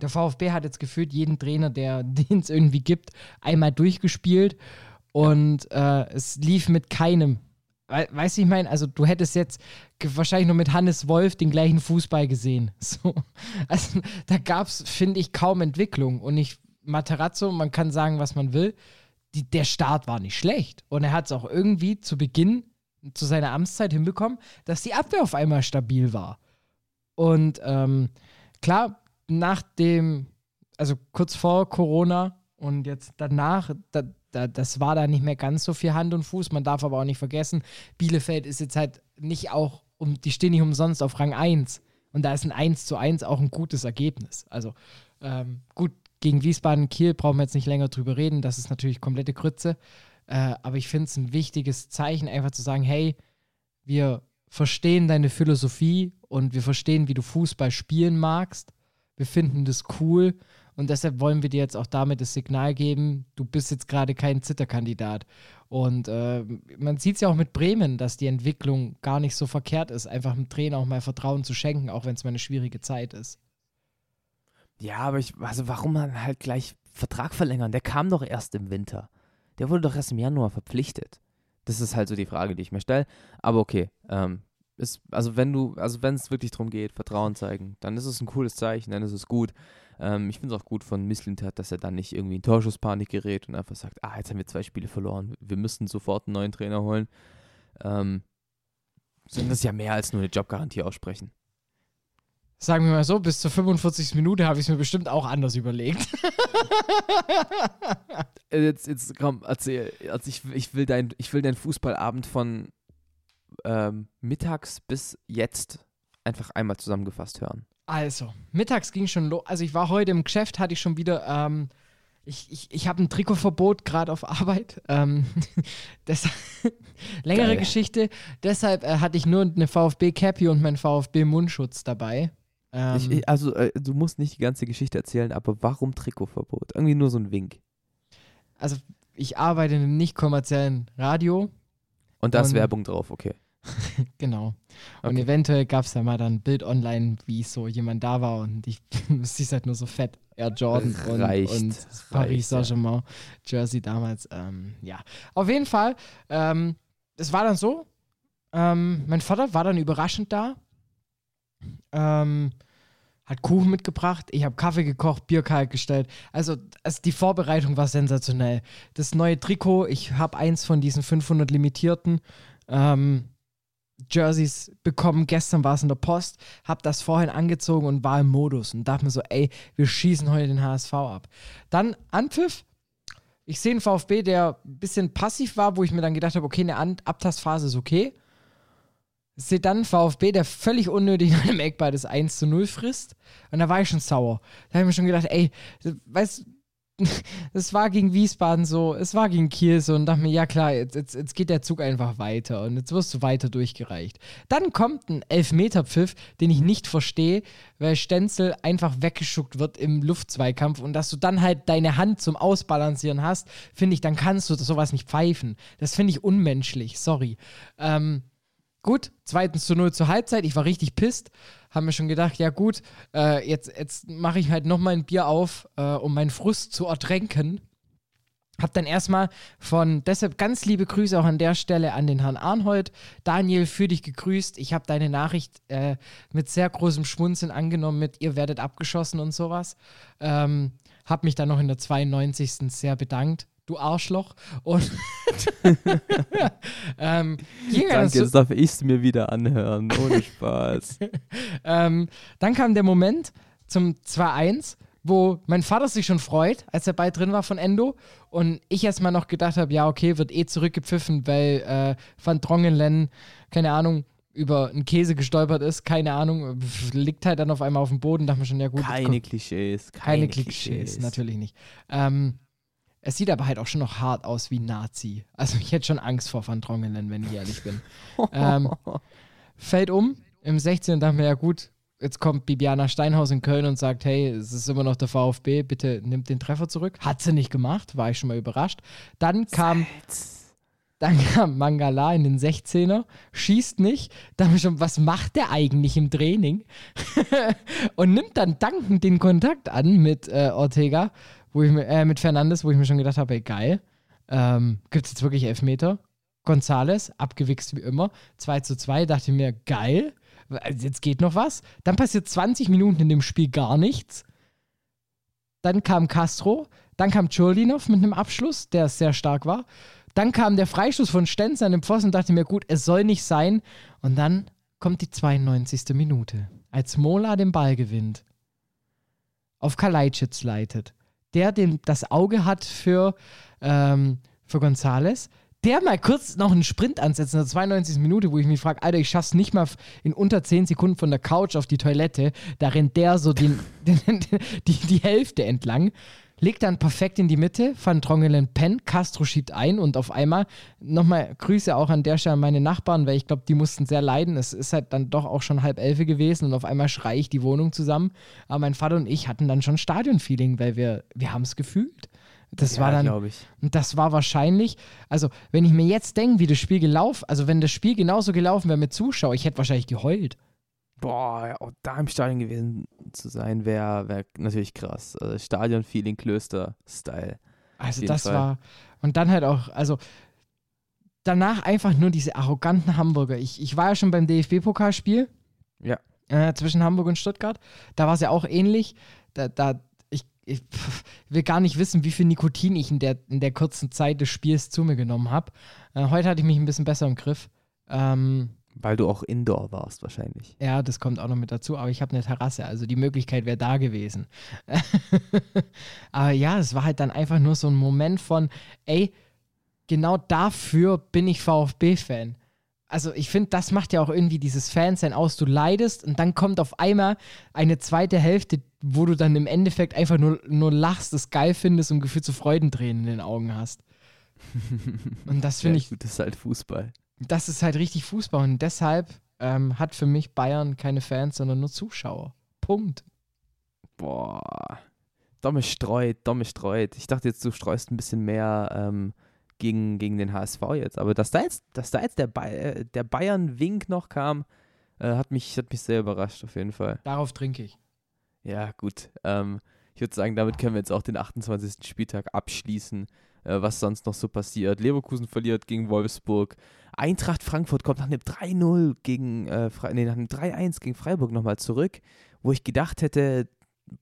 der VfB hat jetzt gefühlt jeden Trainer, der den es irgendwie gibt, einmal durchgespielt und äh, es lief mit keinem. We weißt du, ich meine, also du hättest jetzt wahrscheinlich nur mit Hannes Wolf den gleichen Fußball gesehen. So. Also da gab es, finde ich, kaum Entwicklung. Und ich, Materazzo, man kann sagen, was man will, die, der Start war nicht schlecht. Und er hat es auch irgendwie zu Beginn, zu seiner Amtszeit hinbekommen, dass die Abwehr auf einmal stabil war. Und ähm, klar, nach dem, also kurz vor Corona und jetzt danach, da, da, das war da nicht mehr ganz so viel Hand und Fuß. Man darf aber auch nicht vergessen, Bielefeld ist jetzt halt nicht auch, um, die stehen nicht umsonst auf Rang 1. Und da ist ein 1 zu 1 auch ein gutes Ergebnis. Also ähm, gut, gegen Wiesbaden Kiel brauchen wir jetzt nicht länger drüber reden. Das ist natürlich komplette Grütze. Äh, aber ich finde es ein wichtiges Zeichen, einfach zu sagen, hey, wir verstehen deine Philosophie und wir verstehen, wie du Fußball spielen magst. Wir finden das cool und deshalb wollen wir dir jetzt auch damit das Signal geben, du bist jetzt gerade kein Zitterkandidat. Und äh, man sieht es ja auch mit Bremen, dass die Entwicklung gar nicht so verkehrt ist, einfach dem Trainer auch mal Vertrauen zu schenken, auch wenn es mal eine schwierige Zeit ist. Ja, aber ich, also warum halt gleich Vertrag verlängern? Der kam doch erst im Winter. Der wurde doch erst im Januar verpflichtet. Das ist halt so die Frage, die ich mir stelle. Aber okay, ähm, ist, also wenn du, also wenn es wirklich darum geht, Vertrauen zeigen, dann ist es ein cooles Zeichen, dann ist es gut. Ähm, ich finde es auch gut von Misslintat, dass er dann nicht irgendwie in Torschusspanik gerät und einfach sagt, ah, jetzt haben wir zwei Spiele verloren, wir müssen sofort einen neuen Trainer holen. Ähm, sondern das ist ja mehr als nur eine Jobgarantie aussprechen. Sagen wir mal so, bis zur 45. Minute habe ich es mir bestimmt auch anders überlegt. Äh, Jetzt, jetzt komm, erzähl. Also ich, ich, will dein, ich will deinen Fußballabend von ähm, mittags bis jetzt einfach einmal zusammengefasst hören. Also, mittags ging schon los. Also, ich war heute im Geschäft, hatte ich schon wieder. Ähm, ich ich, ich habe ein Trikotverbot gerade auf Arbeit. Ähm, deshalb, längere Geil. Geschichte. Deshalb äh, hatte ich nur eine VfB-Cappy und meinen VfB-Mundschutz dabei. Ähm, Ich, ich, also, äh, du musst nicht die ganze Geschichte erzählen, aber warum Trikotverbot? Irgendwie nur so ein Wink. also ich arbeite in einem nicht kommerziellen Radio, Und da ist Und- Werbung drauf, okay. genau. Und Okay. eventuell gab es ja mal dann ein Bild online, wie so jemand da war und ich siehst halt nur so fett Air Jordan und, Reicht, und reicht, Paris ja. Saint-Germain Jersey damals. Ähm, ja, auf jeden Fall. Ähm, es war dann so. Ähm, mein Vater war dann überraschend da. Ähm, hat Kuchen mitgebracht, ich habe Kaffee gekocht, Bier kalt gestellt. Also, also die Vorbereitung war sensationell. Das neue Trikot, ich habe eins von diesen 500 limitierten ähm, Jerseys bekommen. Gestern war es in der Post, habe das vorhin angezogen und war im Modus und dachte mir so, ey, wir schießen heute den HSV ab. Dann Anpfiff. Ich sehe einen VfB, der ein bisschen passiv war, wo ich mir dann gedacht habe, okay, eine Abtastphase ist okay. Einen VfB, der völlig unnötig nach einem Eckball das 1 zu 0 frisst. Und da war ich schon sauer. Da habe ich mir schon gedacht, ey, weißt es war gegen Wiesbaden so, es war gegen Kiel so und dachte mir, ja klar, jetzt, jetzt, jetzt geht der Zug einfach weiter und jetzt wirst du weiter durchgereicht. Dann kommt ein Elfmeterpfiff, den ich nicht verstehe, weil Stenzel einfach weggeschuckt wird im Luftzweikampf und dass du dann halt deine Hand zum Ausbalancieren hast, finde ich, dann kannst du sowas nicht pfeifen. Das finde ich unmenschlich, sorry. Ähm, Gut, zweitens zu 0 zur Halbzeit. Ich war richtig pisst. Haben mir schon gedacht, ja gut, äh, jetzt, jetzt mache ich halt nochmal ein Bier auf, äh, um meinen Frust zu ertränken. Hab dann erstmal von, deshalb ganz liebe Grüße auch an der Stelle an den Herrn Arnhold. Daniel, für dich gegrüßt. Ich habe deine Nachricht äh, mit sehr großem Schmunzeln angenommen mit, ihr werdet abgeschossen und sowas. Ähm, hab mich dann noch in der 92. sehr bedankt. Du Arschloch. Und ähm, Danke, jetzt darf ich es mir wieder anhören. Ohne Spaß. Ähm, dann kam der Moment zum 2-1, wo mein Vater sich schon freut, als der Ball drin war von Endo. Und ich erstmal noch gedacht habe, ja, okay, wird eh zurückgepfiffen, weil äh, Van Drongelen, keine Ahnung, über einen Käse gestolpert ist, keine Ahnung, liegt halt dann auf einmal auf dem Boden, dachte mir schon, ja gut, Keine Klischees. Keine, keine Klischees, natürlich nicht. Ähm, es sieht aber halt auch schon noch hart aus wie Nazi. Also ich hätte schon Angst vor Van Drongelen, wenn ich ehrlich bin. ähm, fällt um im 16. und dachte mir, ja gut, jetzt kommt Bibiana Steinhaus in Köln und sagt, hey, es ist immer noch der VfB, bitte nimmt den Treffer zurück. Hat sie nicht gemacht, war ich schon mal überrascht. Dann kam, dann kam Mangala in den 16er, schießt nicht. Da haben wir schon, was macht der eigentlich im Training? und nimmt dann dankend den Kontakt an mit äh, Ortega, wo ich mir, äh, mit Fernandes, wo ich mir schon gedacht habe, ey, geil. Ähm, Gibt es jetzt wirklich Elfmeter? Gonzales, abgewichst wie immer. 2 zu 2, dachte ich mir, geil. Also Jetzt geht noch was. Dann passiert 20 Minuten in dem Spiel gar nichts. Dann kam Castro, dann kam Churlinov mit einem Abschluss, der sehr stark war. Dann kam der Freistoß von Stenz an den Pfosten und dachte mir, gut, es soll nicht sein. Und dann kommt die 92. Minute, als Mola den Ball gewinnt, auf Kalajdzic leitet, der den, das Auge hat für, ähm, für Gonzales, der mal kurz noch einen Sprint ansetzt in der 92. Minute, wo ich mich frage, Alter, ich schaff's nicht mal in unter 10 Sekunden von der Couch auf die Toilette. Da rennt der so den, den, die, die Hälfte entlang. Legt dann perfekt in die Mitte, Van Drongelen pennt, Castro schiebt ein und auf einmal nochmal Grüße auch an der Stelle an meine Nachbarn, weil ich glaube, die mussten sehr leiden. Es ist halt dann doch auch schon halb elf gewesen und auf einmal schreie ich die Wohnung zusammen. Aber mein Vater und ich hatten dann schon Stadionfeeling, weil wir, wir haben es gefühlt. Das war dann, glaube ich. und das war wahrscheinlich, also wenn ich mir jetzt denke, wie das Spiel gelaufen, also wenn das Spiel genauso gelaufen wäre mit Zuschauer, ich hätte wahrscheinlich geheult. Boah, auch da im Stadion gewesen zu sein, wäre wär natürlich krass. Also Stadion-Feeling, Klöster-Style. Also das Fall. war, und dann halt auch, also danach einfach nur diese arroganten Hamburger. Ich, ich war ja schon beim DFB-Pokalspiel. Ja. Äh, zwischen Hamburg und Stuttgart. Da war es ja auch ähnlich. Da, da, ich, ich pff, will gar nicht wissen, wie viel Nikotin ich in der, in der kurzen Zeit des Spiels zu mir genommen habe. Äh, heute hatte ich mich ein bisschen besser im Griff. Ähm, Weil du auch Indoor warst wahrscheinlich. Ja, das kommt auch noch mit dazu, aber ich habe eine Terrasse, also die Möglichkeit wäre da gewesen. aber ja, es war halt dann einfach nur so ein Moment von, ey, genau dafür bin ich VfB-Fan. Also ich finde, das macht ja auch irgendwie dieses Fansein aus. Du leidest und dann kommt auf einmal eine zweite Hälfte, wo du dann im Endeffekt einfach nur, nur lachst, es geil findest und gefühlt zu Freudentränen in den Augen hast. Und das finde Ja, ich, gut, das ist halt Fußball. Das ist halt richtig Fußball und deshalb ähm, hat für mich Bayern keine Fans, sondern nur Zuschauer. Punkt. Boah. Domme streut, Domme streut. Ich dachte jetzt, du streust ein bisschen mehr ähm, gegen, gegen den HSV jetzt. Aber dass da jetzt, dass da jetzt der, ba äh, der Bayern-Wink noch kam, äh, hat, mich, hat mich sehr überrascht, auf jeden Fall. Darauf trinke ich. Ja, gut. Ähm, ich würde sagen, damit können wir jetzt auch den 28. Spieltag abschließen, äh, was sonst noch so passiert. Leverkusen verliert gegen Wolfsburg. Eintracht Frankfurt kommt nach einem 3-0 gegen, äh, nee, nach einem 3-1 gegen Freiburg nochmal zurück, wo ich gedacht hätte,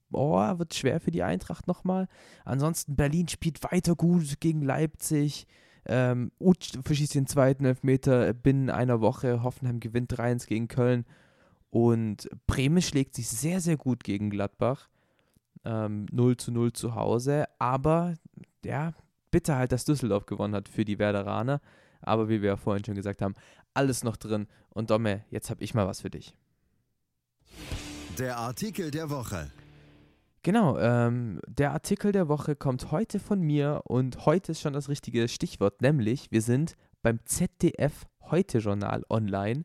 boah, wird schwer für die Eintracht nochmal. Ansonsten Berlin spielt weiter gut gegen Leipzig. Ähm, Uth verschießt den zweiten Elfmeter binnen einer Woche. Hoffenheim gewinnt 3-1 gegen Köln. Und Bremen schlägt sich sehr, sehr gut gegen Gladbach. Ähm, 0 zu 0 zu Hause. Aber ja, bitter halt, dass Düsseldorf gewonnen hat für die Werderaner. Aber wie wir ja vorhin schon gesagt haben, alles noch drin. Und Domme, jetzt habe ich mal was für dich. Der Artikel der Woche. Genau, ähm, der Artikel der Woche kommt heute von mir und heute ist schon das richtige Stichwort, nämlich wir sind beim ZDF Heute-Journal online.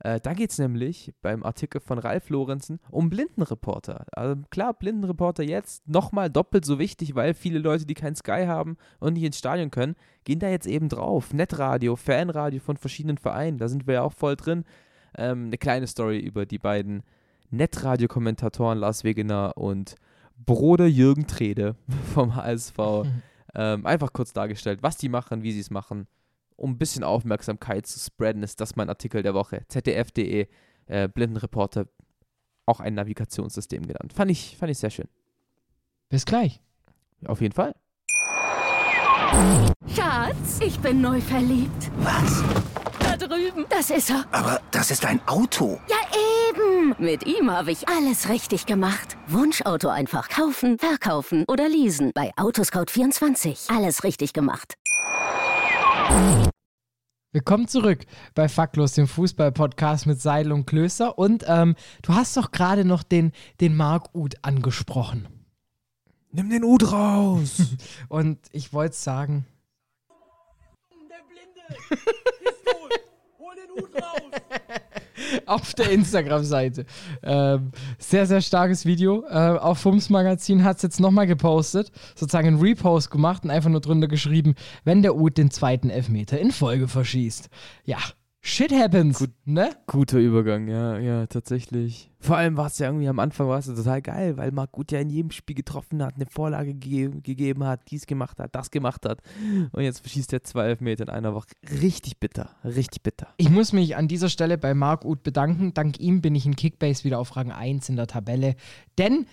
Äh, da geht es nämlich beim Artikel von Ralf Lorenzen um Blindenreporter. Also klar, Blindenreporter jetzt nochmal doppelt so wichtig, weil viele Leute, die kein Sky haben und nicht ins Stadion können, gehen da jetzt eben drauf. Netradio, Fanradio von verschiedenen Vereinen, da sind wir ja auch voll drin. Ähm, eine kleine Story über die beiden Netradio-Kommentatoren Lars Wegener und Bruder Jürgen Trede vom HSV ähm, einfach kurz dargestellt, was die machen, wie sie es machen, um ein bisschen Aufmerksamkeit zu spreaden, ist das mein Artikel der Woche. ZDF.de, äh, Blindenreporter, auch ein Navigationssystem genannt. Fand ich, fand ich sehr schön. Bis gleich. Auf jeden Fall. Schatz, ich bin neu verliebt. Was? Da drüben. Das ist er. Aber das ist ein Auto. Ja, eben. Mit ihm habe ich alles richtig gemacht. Wunschauto einfach kaufen, verkaufen oder leasen. Bei Autoscout24. Alles richtig gemacht. Willkommen zurück bei Faktlos, dem Fußball-Podcast mit Seidel und Klöster. Und ähm, du hast doch gerade noch den, den Marc Uth angesprochen. Nimm den Ud raus! Und ich wollte sagen, Der Blinde ist tot. Hol den Hut raus. auf der Instagram-Seite. Ähm, sehr, sehr starkes Video. Äh, auch Fums Magazin hat es jetzt nochmal gepostet, sozusagen einen Repost gemacht und einfach nur drunter geschrieben, wenn der Uth den zweiten Elfmeter in Folge verschießt. Ja, shit happens, Gut. ne? Guter Übergang, ja, ja, tatsächlich. Vor allem war es ja irgendwie am Anfang war es ja total geil, weil Marc Gut ja in jedem Spiel getroffen hat, eine Vorlage ge gegeben hat, dies gemacht hat, das gemacht hat. Und jetzt verschießt er zwei Elfmeter in einer Woche. Richtig bitter, richtig bitter. Ich muss mich an dieser Stelle bei Marc Uth bedanken. Dank ihm bin ich in Kickbase wieder auf Rang 1 in der Tabelle. Denn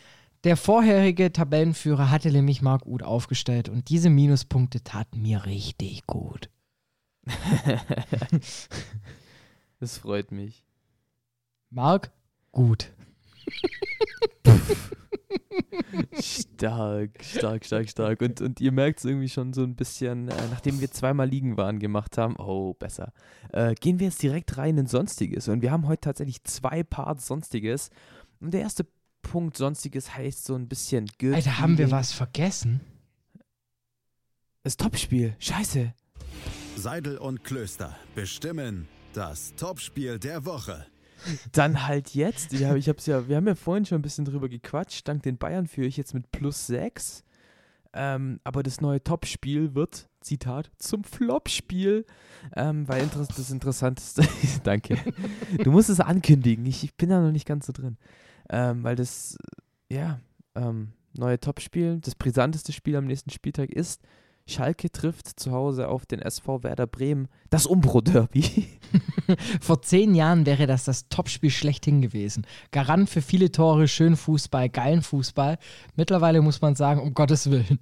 der vorherige Tabellenführer hatte nämlich Marc Uth aufgestellt und diese Minuspunkte taten mir richtig gut. Das freut mich. Marc, gut. Stark, stark, stark, stark. Und, und ihr merkt es irgendwie schon so ein bisschen, äh, nachdem wir zweimal liegen waren gemacht haben, oh, besser. Äh, gehen wir jetzt direkt rein in Sonstiges. Und wir haben heute tatsächlich zwei Parts Sonstiges. Und der erste Punkt Sonstiges heißt so ein bisschen Good Alter, haben wir was vergessen? Das Topspiel. Scheiße. Seidel und Klöster bestimmen das Topspiel der Woche. Dann halt jetzt. Ja, ich hab's ja, wir haben ja vorhin schon ein bisschen drüber gequatscht. Dank den Bayern führe ich jetzt mit plus 6. Ähm, aber das neue Topspiel wird, Zitat, zum Flopspiel. Ähm, weil inter das Interessanteste. Danke. Du musst es ankündigen. Ich, ich bin da noch nicht ganz so drin. Ähm, weil das, ja, ähm, neue Topspiel, das brisanteste Spiel am nächsten Spieltag ist. Schalke trifft zu Hause auf den SV Werder Bremen. Das Umbro-Derby. Vor zehn Jahren wäre das das Topspiel schlechthin gewesen. Garant für viele Tore, schönen Fußball, geilen Fußball. Mittlerweile muss man sagen, um Gottes Willen.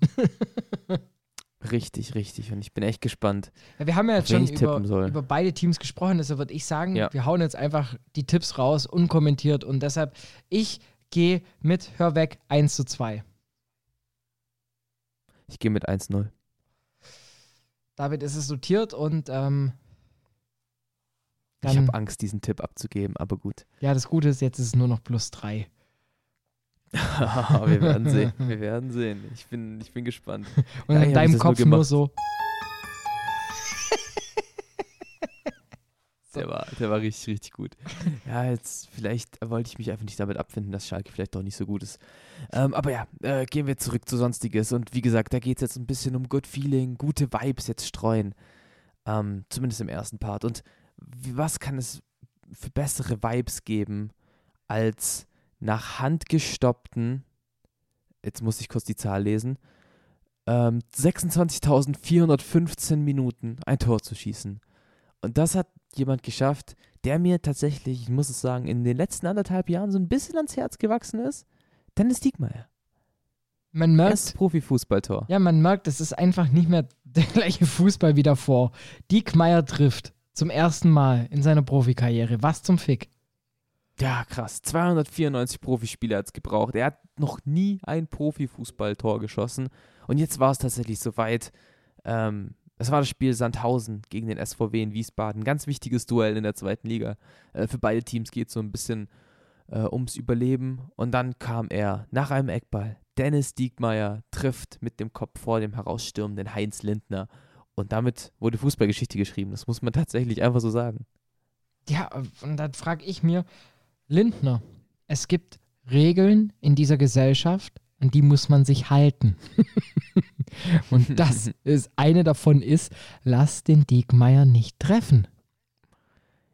richtig, richtig. Und ich bin echt gespannt. Ja, wir haben ja jetzt schon über, über beide Teams gesprochen, deshalb würde ich sagen, Ja. wir hauen jetzt einfach die Tipps raus, unkommentiert. Und deshalb, ich gehe mit Hör weg 1 zu 2. Ich gehe mit 1-0. David ist es notiert und ähm, Ich habe Angst, diesen Tipp abzugeben, aber gut. ja, das Gute ist, jetzt ist es nur noch plus 3. wir werden sehen. Wir werden sehen. Ich bin, ich bin gespannt. Und Ja, in deinem nur Kopf nur gemacht. so. Der war, der war richtig, richtig gut. Ja, jetzt vielleicht wollte ich mich einfach nicht damit abfinden, dass Schalke vielleicht doch nicht so gut ist. Ähm, aber ja, äh, gehen wir zurück zu Sonstiges. Und wie gesagt, da geht es jetzt ein bisschen um Good Feeling, gute Vibes jetzt streuen. Ähm, zumindest im ersten Part. Und was kann es für bessere Vibes geben, als nach handgestoppten, jetzt muss ich kurz die Zahl lesen, ähm, 26.415 Minuten ein Tor zu schießen. Und das hat jemand geschafft, der mir tatsächlich, ich muss es sagen, in den letzten anderthalb Jahren so ein bisschen ans Herz gewachsen ist. Dennis Diekmeyer. Man merkt, Erstes Profifußballtor. ja, man merkt, es ist einfach nicht mehr der gleiche Fußball wie davor. Diekmeyer trifft zum ersten Mal in seiner Profikarriere. Was zum Fick? Ja, krass. 294 Profispiele hat es gebraucht. Er hat noch nie ein Profifußballtor geschossen. Und jetzt war es tatsächlich soweit. Ähm, es war das Spiel Sandhausen gegen den SVW in Wiesbaden. Ganz wichtiges Duell in der zweiten Liga. Äh, für beide Teams geht es so ein bisschen äh, ums Überleben. Und dann kam er nach einem Eckball. Dennis Diekmeyer trifft mit dem Kopf vor dem herausstürmenden Heinz Lindner. Und damit wurde Fußballgeschichte geschrieben. Das muss man tatsächlich einfach so sagen. Ja, und dann frage ich mir, Lindner, es gibt Regeln in dieser Gesellschaft, an die muss man sich halten. und das ist, eine davon ist, lass den Diekmeyer nicht treffen.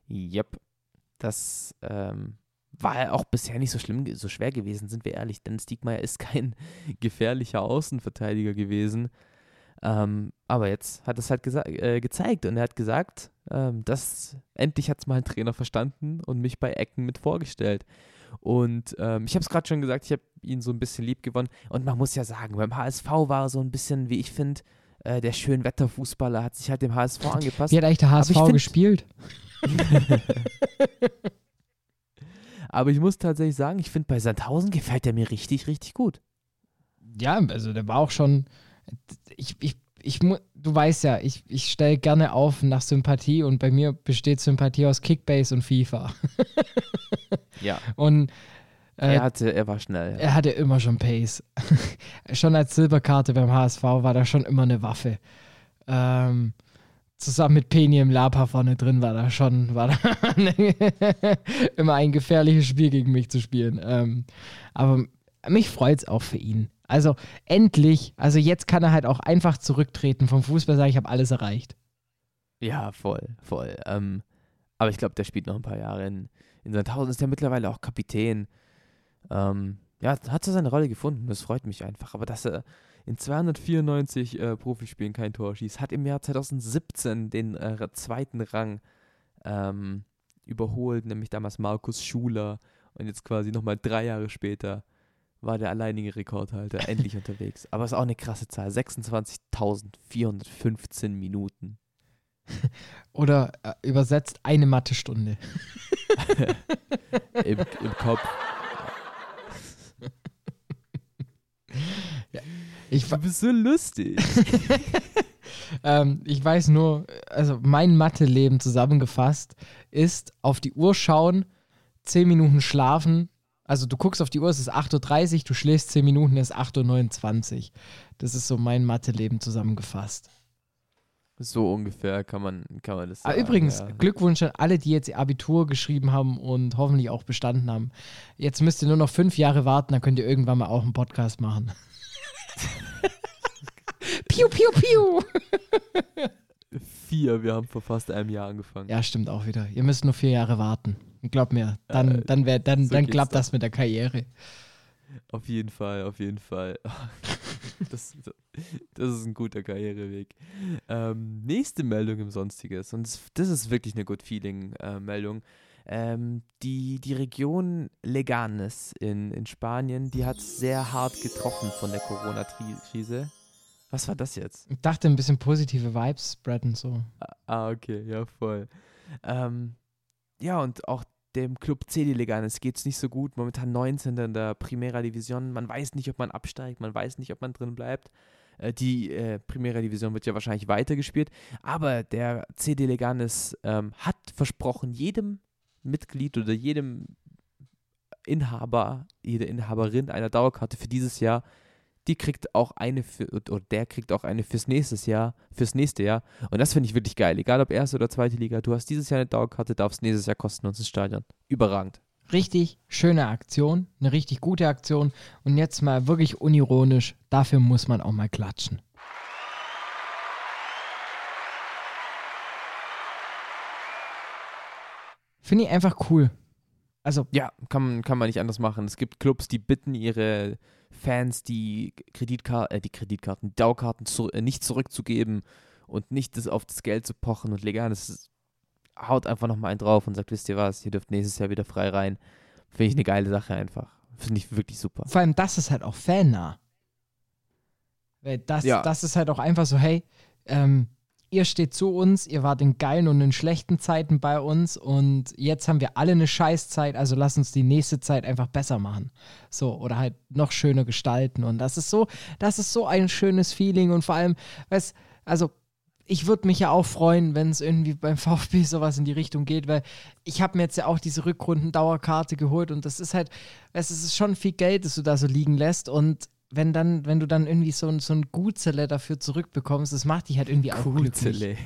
Yep. Das ähm, war auch bisher nicht so schlimm, so schwer gewesen, sind wir ehrlich. Denn Stiegmeier ist kein gefährlicher Außenverteidiger gewesen. Ähm, aber jetzt hat es halt äh, gezeigt und er hat gesagt, ähm, dass endlich hat es mal ein Trainer verstanden und mich bei Ecken mit vorgestellt. Und ähm, ich habe es gerade schon gesagt, ich habe ihn so ein bisschen lieb gewonnen. Und man muss ja sagen, beim HSV war er so ein bisschen, wie ich finde, äh, der Schönwetterfußballer hat sich halt dem HSV angepasst. Wie hat eigentlich der HSV find- gespielt? Aber ich muss tatsächlich sagen, ich finde, bei Sandhausen gefällt er mir richtig, richtig gut. Ja, also der war auch schon. Ich, ich, ich, du weißt ja, ich, ich stelle gerne auf nach Sympathie und bei mir besteht Sympathie aus Kickbase und FIFA. Ja. Und äh, er, hatte, er war schnell. Ja. er hatte immer schon Pace. schon als Silberkarte beim HSV war da schon immer eine Waffe. Ähm, zusammen mit Penny im Lapa vorne drin war da schon, war da immer ein gefährliches Spiel gegen mich zu spielen. Ähm, aber mich freut es auch für ihn. Also endlich, also jetzt kann er halt auch einfach zurücktreten vom Fußball, sagen, ich habe alles erreicht. ja, voll, voll. Ähm, aber ich glaube, der spielt noch ein paar Jahre in, in Sandhausen. Ist ja mittlerweile auch Kapitän. Ähm, ja, hat so seine Rolle gefunden. Das freut mich einfach. Aber dass er in 294 äh, Profispielen kein Tor schießt, hat im Jahr 2017 den äh, zweiten Rang ähm, überholt, nämlich damals Markus Schuler. Und jetzt quasi nochmal drei Jahre später war der alleinige Rekordhalter endlich unterwegs. Aber es ist auch eine krasse Zahl. 26.415 Minuten. Oder äh, übersetzt eine Mathestunde. Im, Im Kopf. Ich, Du bist so lustig. Ähm, ich weiß nur, also mein Mathe-Leben zusammengefasst ist auf die Uhr schauen, 10 Minuten schlafen. Also du guckst auf die Uhr, es ist 8.30 Uhr, du schläfst 10 Minuten, es ist 8.29 Uhr. Das ist so mein Mathe-Leben zusammengefasst. So ungefähr kann man, kann man das Ah, sagen. übrigens, ja. Glückwunsch an alle, die jetzt ihr Abitur geschrieben haben und hoffentlich auch bestanden haben. Jetzt müsst ihr nur noch fünf Jahre warten, dann könnt ihr irgendwann mal auch einen Podcast machen. piu, piu, piu. Vier, wir haben vor fast einem Jahr angefangen. Ja, stimmt auch wieder. Ihr müsst nur vier Jahre warten. Glaub mir, dann, Äh, dann, wär, dann, so dann klappt das mit der Karriere. Auf jeden Fall, auf jeden Fall. Das, das ist ein guter Karriereweg. Ähm, nächste Meldung im Sonstiges. Und das- ist wirklich eine Good Feeling-Meldung. ähm, die, die Region Leganes in, in Spanien, die hat sehr hart getroffen von der Corona-Krise. Was war das jetzt? Ich dachte, ein bisschen positive Vibes spreaden so. Ah, okay, ja, voll. Ähm, ja, und auch dem Club CD Leganes geht es nicht so gut. Momentan 19. in der Primera Division. Man weiß nicht, ob man absteigt, man weiß nicht, ob man drin bleibt. Äh, die äh, Primera Division wird ja wahrscheinlich weitergespielt. Aber der CD Leganes ähm, hat versprochen, jedem Mitglied oder jedem Inhaber, jede Inhaberin einer Dauerkarte für dieses Jahr die kriegt auch eine für, oder der kriegt auch eine fürs nächste Jahr, fürs nächste Jahr. Und das finde ich wirklich geil. Egal ob erste oder zweite Liga, du hast dieses Jahr eine Dauerkarte, darfst nächstes Jahr kostenlos ins Stadion. Überragend. Richtig schöne Aktion, eine richtig gute Aktion. Und jetzt mal wirklich unironisch, dafür muss man auch mal klatschen. Finde ich einfach cool. Also, Ja, kann, man- kann man nicht anders machen. Es gibt Clubs, die bitten ihre Fans, die, Kreditkar äh, die Kreditkarten, die Dauerkarten zu, äh, nicht zurückzugeben und nicht das auf das Geld zu pochen und legal. Das ist, haut einfach nochmal einen drauf und sagt, wisst ihr was, ihr dürft nächstes Jahr wieder frei rein. Finde ich eine geile Sache einfach. Finde ich wirklich super. vor allem das ist halt auch fannah. Weil das, Ja. das ist halt auch einfach so, hey, ähm, ihr steht zu uns, ihr wart in geilen und in schlechten Zeiten bei uns und jetzt haben wir alle eine Scheißzeit, also lass uns die nächste Zeit einfach besser machen. So, oder halt noch schöner gestalten. Und das ist so, das ist so ein schönes Feeling und vor allem, weißt, also ich würde mich ja auch freuen, wenn es irgendwie beim VfB sowas in die Richtung geht, weil ich habe mir jetzt ja auch diese Rückrunden-Dauerkarte geholt und das ist halt, es ist schon viel Geld, das du da so liegen lässt und wenn dann, wenn du dann irgendwie so, ein- so ein Gutzele dafür zurückbekommst, das macht dich halt irgendwie auch glücklich. Gutzele.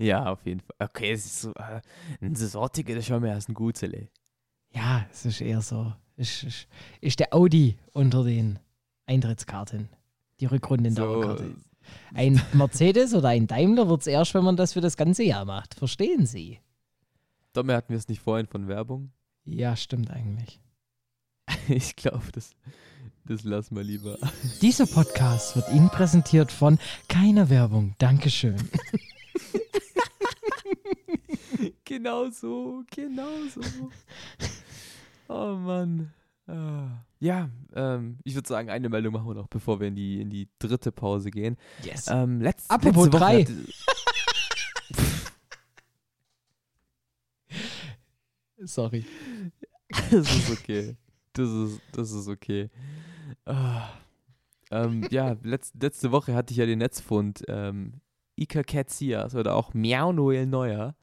Ja, auf jeden Fall. Okay, es ist so, äh, ein Saisonticket ist schon mehr als ein Gutzele. Ja, es ist eher so, ist, ist, ist der Audi unter den Eintrittskarten, die Rückrunden-Dauerkarte. Ein Mercedes oder ein Daimler wird es erst, wenn man das für das ganze Jahr macht. Verstehen Sie? Domme hatten wir es nicht vorhin von Werbung. Ja, stimmt eigentlich. Ich glaube, das, das lassen wir lieber. Dieser Podcast wird Ihnen präsentiert von keiner Werbung. Dankeschön. genau so, genau so. Oh Mann. Ah. Ja, ähm, ich würde sagen, eine Meldung machen wir noch, bevor wir in die, in die dritte Pause gehen. Yes. Ähm, letzt, Apropos letzte drei. Sorry. Das ist okay. Das ist, das ist okay. Ah. Ähm, ja, letz, letzte Woche hatte ich ja den Netzfund ähm, Ika Katsias oder auch Miau Noel Neuer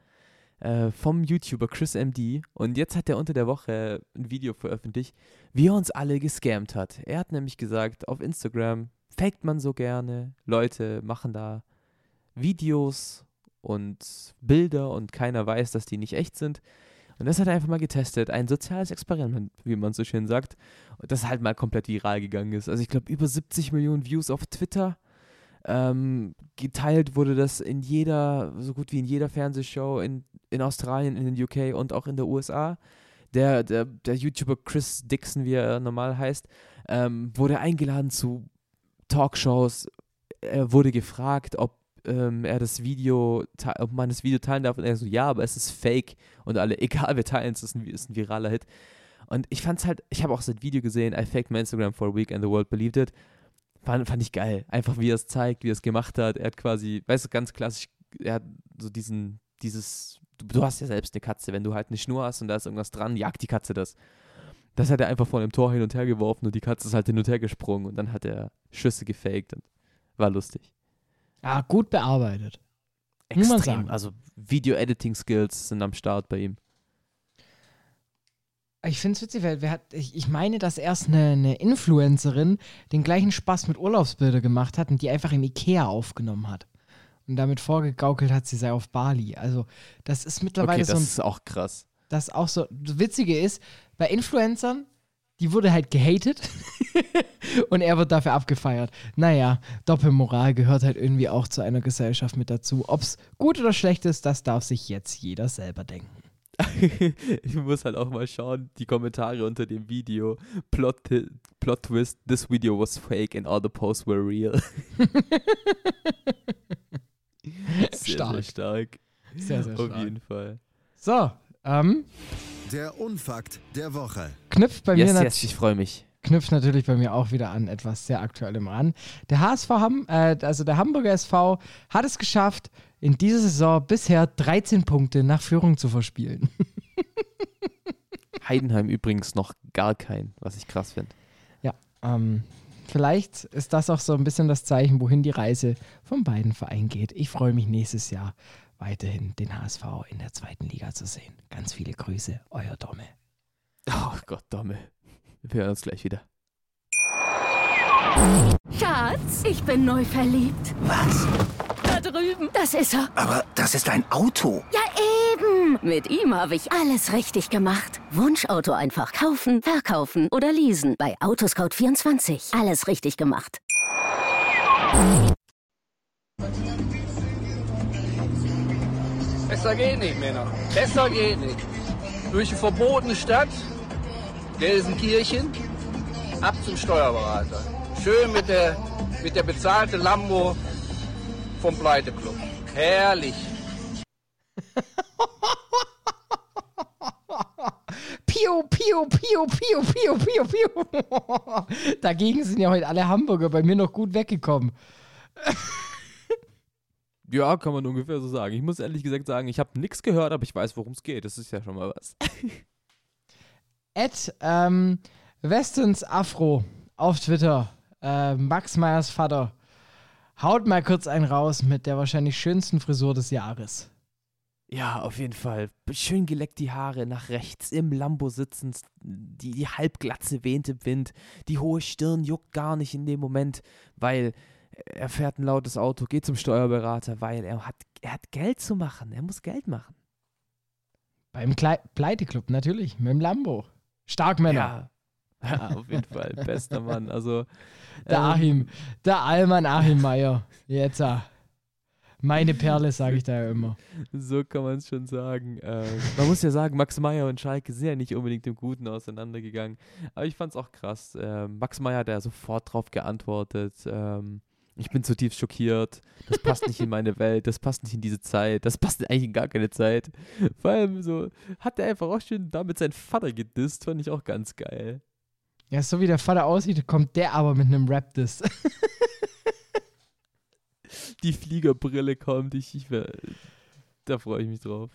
äh, vom YouTuber Chris MD und jetzt hat er unter der Woche ein Video veröffentlicht, wie er uns alle gescammt hat. Er hat nämlich gesagt, auf Instagram faked man so gerne, Leute machen da Videos und Bilder und keiner weiß, dass die nicht echt sind. Und das hat er einfach mal getestet. Ein soziales Experiment, wie man so schön sagt. Und das halt mal komplett viral gegangen ist. Also ich glaube, über 70 Millionen Views auf Twitter. Ähm, geteilt wurde das in jeder, so gut wie in jeder Fernsehshow in, in Australien, in den UK und auch in der USA. Der, der, der YouTuber Chris Dixon, wie er normal heißt, ähm, wurde eingeladen zu Talkshows. Er wurde gefragt, ob ähm, er das Video, ob man das Video teilen darf. Und er so, ja, aber es ist fake. Und alle, egal, wir teilen es, ist ein, ist ein viraler Hit. Und ich fand's halt, ich habe auch das Video gesehen, I faked my Instagram for a week and the world believed it. Fand, fand ich geil. Einfach wie er es zeigt, wie er es gemacht hat. Er hat quasi, weißt du, ganz klassisch, er hat so diesen, dieses, du, du hast ja selbst eine Katze, wenn du halt eine Schnur hast und da ist irgendwas dran, jagt die Katze das. Das hat er einfach vor dem Tor hin und her geworfen und die Katze ist halt hin und her gesprungen und dann hat er Schüsse gefaked und war lustig. Ah, gut bearbeitet. Sagen. Also Video-Editing-Skills sind am Start bei ihm. Ich finde es witzig, weil wer hat, ich, ich meine, dass erst eine, eine Influencerin den gleichen Spaß mit Urlaubsbilder gemacht hat und die einfach im Ikea aufgenommen hat. Und damit vorgegaukelt hat, sie sei auf Bali. Also, das ist mittlerweile Okay, so das ist auch krass. das auch so. Das Witzige ist, bei Influencern, die wurde halt gehatet und er wird dafür abgefeiert. Naja, Doppelmoral gehört halt irgendwie auch zu einer Gesellschaft mit dazu. Ob es gut oder schlecht ist, das darf sich jetzt jeder selber denken. ich muss halt auch mal schauen, die Kommentare unter dem Video. Plot, Plot Twist, this video was fake and all the posts were real. sehr, Stark. Sehr stark. Sehr, sehr Auf stark. jeden Fall. So, ähm, Der Unfakt der Woche. Knüpft bei Yes, mir yes, ich freue mich. knüpft natürlich bei mir auch wieder an etwas sehr Aktuellem ran. Der HSV, äh, also der Hamburger SV, hat es geschafft, in dieser Saison bisher 13 Punkte nach Führung zu verspielen. Heidenheim übrigens noch gar kein, was ich krass finde. ja, ähm, vielleicht ist das auch so ein bisschen das Zeichen, wohin die Reise von beiden Vereinen geht. Ich freue mich nächstes Jahr weiterhin den HSV in der zweiten Liga zu sehen. Ganz viele Grüße, euer Domme. Oh Gott, Domme. Wir hören uns gleich wieder. Schatz, ich bin neu verliebt. Was? Da drüben. Das ist er. Aber das ist ein Auto. Ja, eben. Mit ihm habe ich alles richtig gemacht. Wunschauto einfach kaufen, verkaufen oder leasen. Bei Autoscout24. Alles richtig gemacht. Besser geht nicht, Männer. Besser geht nicht. Durch die verbotene Stadt, Gelsenkirchen, ab zum Steuerberater. Schön mit der, mit der bezahlten Lambo vom Pleiteclub. Herrlich. Piu, piu, piu, piu, piu, piu, piu. Dagegen sind ja heute alle Hamburger bei mir noch gut weggekommen. Ja, kann man ungefähr so sagen. Ich muss ehrlich gesagt sagen, ich habe nichts gehört, aber ich weiß, worum es geht. Das ist ja schon mal was. Ed ähm, Westens Afro auf Twitter, äh, Max Meyers Vater, haut mal kurz einen raus mit der wahrscheinlich schönsten Frisur des Jahres. Ja, auf jeden Fall. Schön geleckt die Haare nach rechts, im Lambo sitzend, die, die Halbglatze wehnt im Wind, die hohe Stirn juckt gar nicht in dem Moment, weil er fährt ein lautes Auto, geht zum Steuerberater, weil er hat, er hat Geld zu machen, er muss Geld machen. Beim Klei Pleiteclub natürlich, mit dem Lambo. Starkmänner. Ja. ja, auf jeden Fall, bester Mann. Also, Der ähm, Achim, der Allmann Achim Meier. Jetzt, ah. meine Perle, sage ich da ja immer. So kann man es schon sagen. Ähm, man muss ja sagen, Max Meyer und Schalke sind ja nicht unbedingt im Guten auseinandergegangen. Aber ich fand es auch krass. Ähm, Max Meyer hat ja sofort drauf geantwortet. Ähm, ich bin zutiefst schockiert. Das passt nicht in meine Welt. Das passt nicht in diese Zeit. Das passt eigentlich in gar keine Zeit. Vor allem so, hat er einfach auch schön damit seinen Vater gedisst. Fand ich auch ganz geil. Ja, so wie der Vater aussieht, kommt der aber mit einem Rap-Diss. Die Fliegerbrille kommt. Ich, ich wär, da freue ich mich drauf.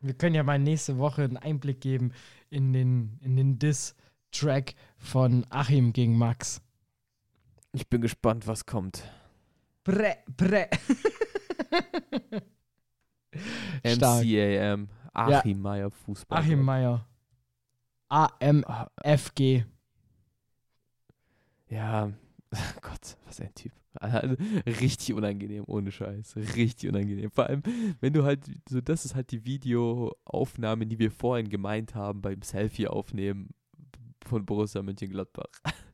Wir können ja mal nächste Woche einen Einblick geben in den, in den Diss-Track von Achim gegen Max. Ich bin gespannt, was kommt. Bre, bre. MCAM. Achim Meyer Fußball. Achim Meier. AMFG. Ja, Gott, was ein Typ. Also, Richtig unangenehm, ohne Scheiß. Richtig unangenehm. Vor allem, wenn du halt, so das ist halt die Videoaufnahme, die wir vorhin gemeint haben beim Selfie aufnehmen von Borussia Mönchengladbach.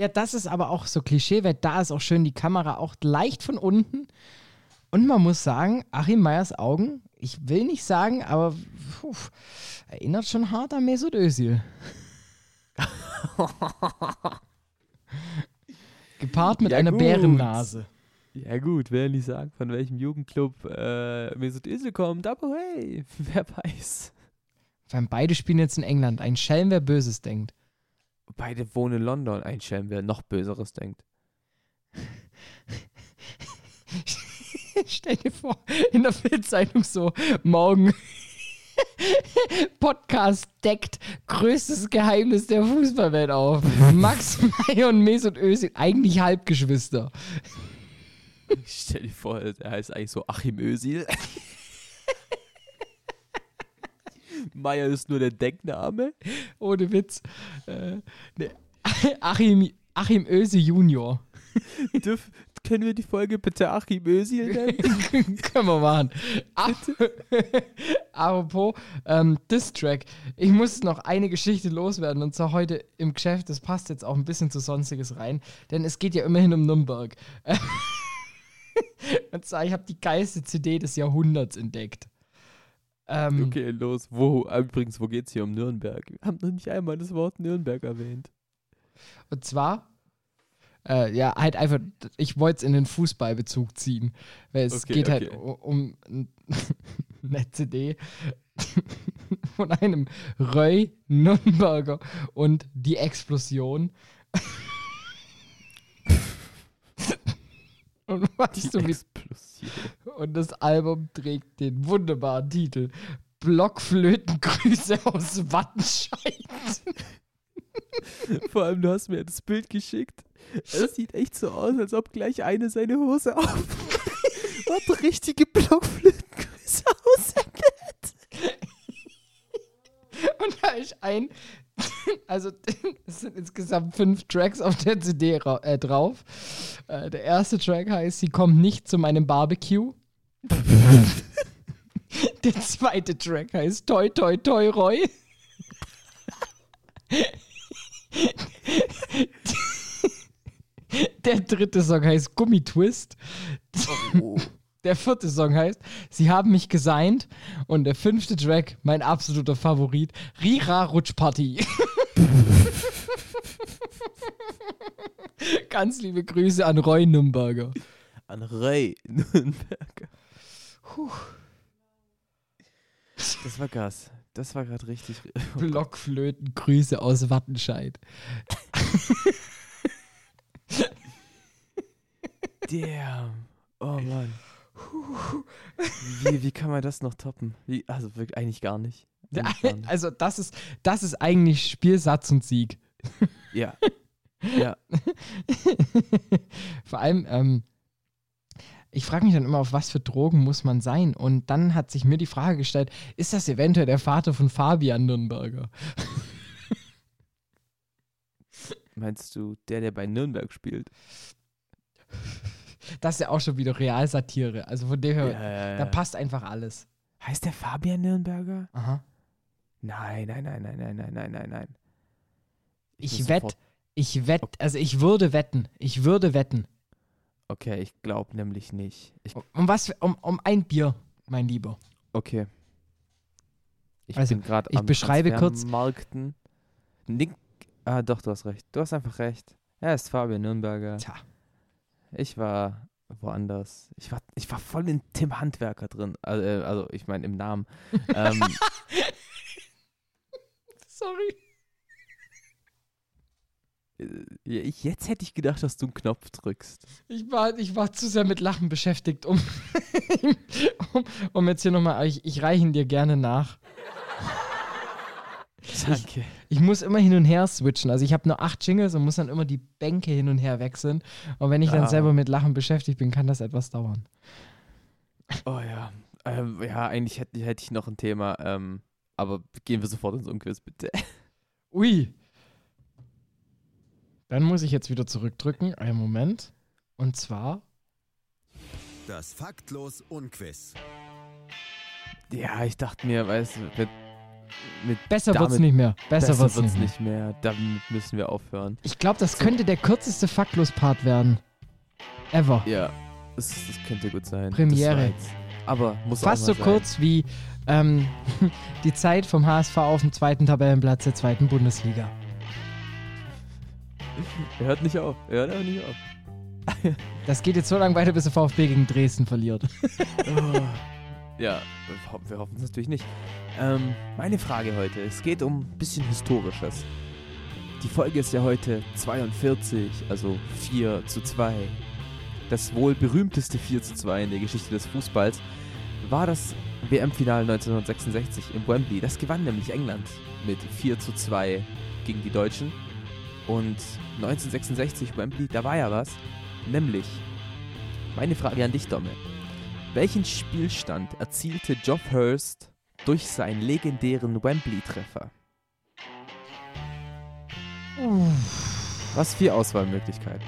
Ja, das ist aber auch so Klischee, weil da ist auch schön die Kamera auch leicht von unten. Und man muss sagen, Achim Meyers Augen, ich will nicht sagen, aber puh, erinnert schon hart an Mesut Özil. Gepaart mit Ja, einer gut. Bärennase. Ja gut, will ja nicht sagen, von welchem Jugendclub äh, Mesut Özil kommt, aber hey, wer weiß. Vor allem beide spielen jetzt in England. Ein Schelm, wer Böses denkt. Beide wohnen in London. Ein Schelm, wer noch Böseres denkt. Stell dir vor, in der Bildzeitung so, morgen Podcast deckt größtes Geheimnis der Fußballwelt auf. Max Meyer und Mesut Özil, eigentlich Halbgeschwister. Stell dir vor, er heißt eigentlich so Achim Özil. Meier ist nur der Deckname. Ohne Witz. Äh, ne, Achim, Achim Özil Junior. Dürf, können wir die Folge bitte Achim Özil nennen? Können wir machen. Ap Apropos ähm, Diss-Track. Ich muss noch eine Geschichte loswerden und zwar heute im Geschäft. Das passt jetzt auch ein bisschen zu Sonstiges rein, denn es geht ja immerhin um Nürnberg. und zwar, ich habe die geilste CD des Jahrhunderts entdeckt. Ähm, Okay, los. Wo, übrigens, wo geht's hier um Nürnberg? Wir haben noch nicht einmal das Wort Nürnberg erwähnt. Und zwar, äh, ja, halt einfach, ich wollte es in den Fußballbezug ziehen, weil es Okay, geht halt okay. u- um eine CD von einem Röy Nürnberger und die Explosion. und du, wie Explosion. und das Album trägt den wunderbaren Titel Blockflötengrüße aus Wattenscheid. Vor allem, du hast mir das Bild geschickt. Es sieht echt so aus, als ob gleich eine seine Hose auf und richtige Blockflötengrüße aussendet. Und da ist ein, Also, es sind insgesamt fünf Tracks auf der CD äh, drauf. Äh, der erste Track heißt Sie kommt nicht zu meinem Barbecue. der zweite Track heißt Toi Toi Toi Roy. Der dritte Song heißt Gummitwist. Der vierte Song heißt Sie haben mich gesigned. Und der fünfte Track, mein absoluter Favorit, Rira Rutschparty. Ganz liebe Grüße an Roy Nürnberger. An Ray Nürnberger. Das war Gas. Das war gerade richtig. Blockflöten, Grüße aus Wattenscheid. Damn. Oh Mann. Wie, wie kann man das noch toppen? Wie, also wirklich eigentlich gar nicht. Eigentlich gar nicht. Also, das ist, das ist eigentlich Spielsatz und Sieg. Ja. Ja. Vor allem, ähm, ich frage mich dann immer, auf was für Drogen muss man sein? Und dann hat sich mir die Frage gestellt, ist das eventuell der Vater von Fabian Nürnberger? Meinst du, der, der bei Nürnberg spielt? Das ist ja auch schon wieder Realsatire. Also von dem her, ja, da passt einfach alles. Heißt der Fabian Nürnberger? Aha. Nein, nein, nein, nein, nein, nein, nein, nein, nein. Ich muss wette, ich wette, also ich würde wetten. Ich würde wetten. Okay, ich glaube nämlich nicht. Ich, Um was? Um, um ein Bier, mein Lieber. okay. Ich Also, bin gerade ich am beschreibe kurz- Markten. Nick. Ah, doch, du hast recht. Du hast einfach recht. Er ist Fabian Nürnberger. Tja. Ich war woanders. Ich war, ich war voll in Tim Handwerker drin. Also, äh, also ich meine im Namen. ähm, Sorry. äh, ich, jetzt hätte ich gedacht, dass du einen Knopf drückst. Ich war, ich war zu sehr mit Lachen beschäftigt, um, um, um jetzt hier nochmal, ich, ich reiche ihn dir gerne nach. Danke. Ich muss immer hin und her switchen. Also ich habe nur acht Jingles und muss dann immer die Bänke hin und her wechseln. Und wenn ich dann Ah. selber mit Lachen beschäftigt bin, kann das etwas dauern. Oh ja. Ähm, ja, eigentlich hätte, hätte ich noch ein Thema. Ähm, aber gehen wir sofort ins Unquiz, bitte. Ui. Dann muss ich jetzt wieder zurückdrücken. Einen Moment. Und zwar. Das Faktlos Unquiz. Ja, ich dachte mir, weißt du, mit, Besser wird's Damit- nicht mehr. Besser, besser wird's, wird's nicht mehr. nicht mehr. Damit müssen wir aufhören. Ich glaube, das könnte der kürzeste Faktlos-Part werden. Ever. Ja, das, das könnte gut sein. Premiere. Aber muss Fast auch so sein. kurz wie ähm, die Zeit vom HSV auf dem zweiten Tabellenplatz der zweiten Bundesliga. Er hört nicht auf. Er hört einfach nicht auf. Das geht jetzt so lange weiter, bis der VfB gegen Dresden verliert. Oh. Ja, wir ho- wir hoffen es natürlich nicht. Ähm, meine Frage heute, es geht um ein bisschen Historisches. Die Folge ist ja heute 42, also 4 zu 2. Das wohl berühmteste 4 zu 2 in der Geschichte des Fußballs war das WM-Finale 1966 im Wembley. Das gewann nämlich England mit 4 zu 2 gegen die Deutschen. Und 1966 Wembley, da war ja was. Nämlich, meine Frage an dich, Domme. Welchen Spielstand erzielte Geoff Hurst durch seinen legendären Wembley-Treffer? Was vier Auswahlmöglichkeiten?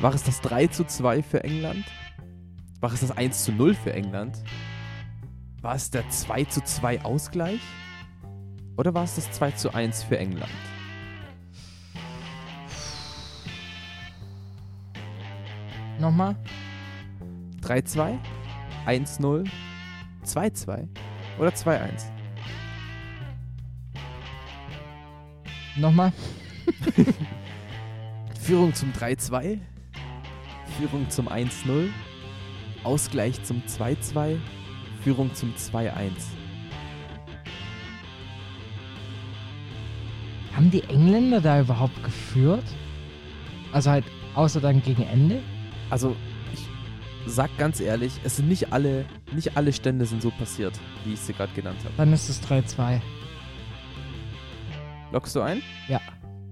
War es das 3 zu 2 für England? War es das 1 zu 0 für England? War es der 2 zu 2 Ausgleich? Oder war es das 2 zu 1 für England? Nochmal? 3-2, 1-0, 2-2 oder 2-1? Nochmal? Führung zum 3-2, Führung zum 1-0, Ausgleich zum 2-2, Führung zum 2-1. Haben die Engländer da überhaupt geführt? Also halt, außer dann gegen Ende? Also, sag ganz ehrlich, es sind nicht alle, nicht alle Stände sind so passiert, wie ich sie gerade genannt habe. Dann ist es 3-2. Lockst du ein? Ja.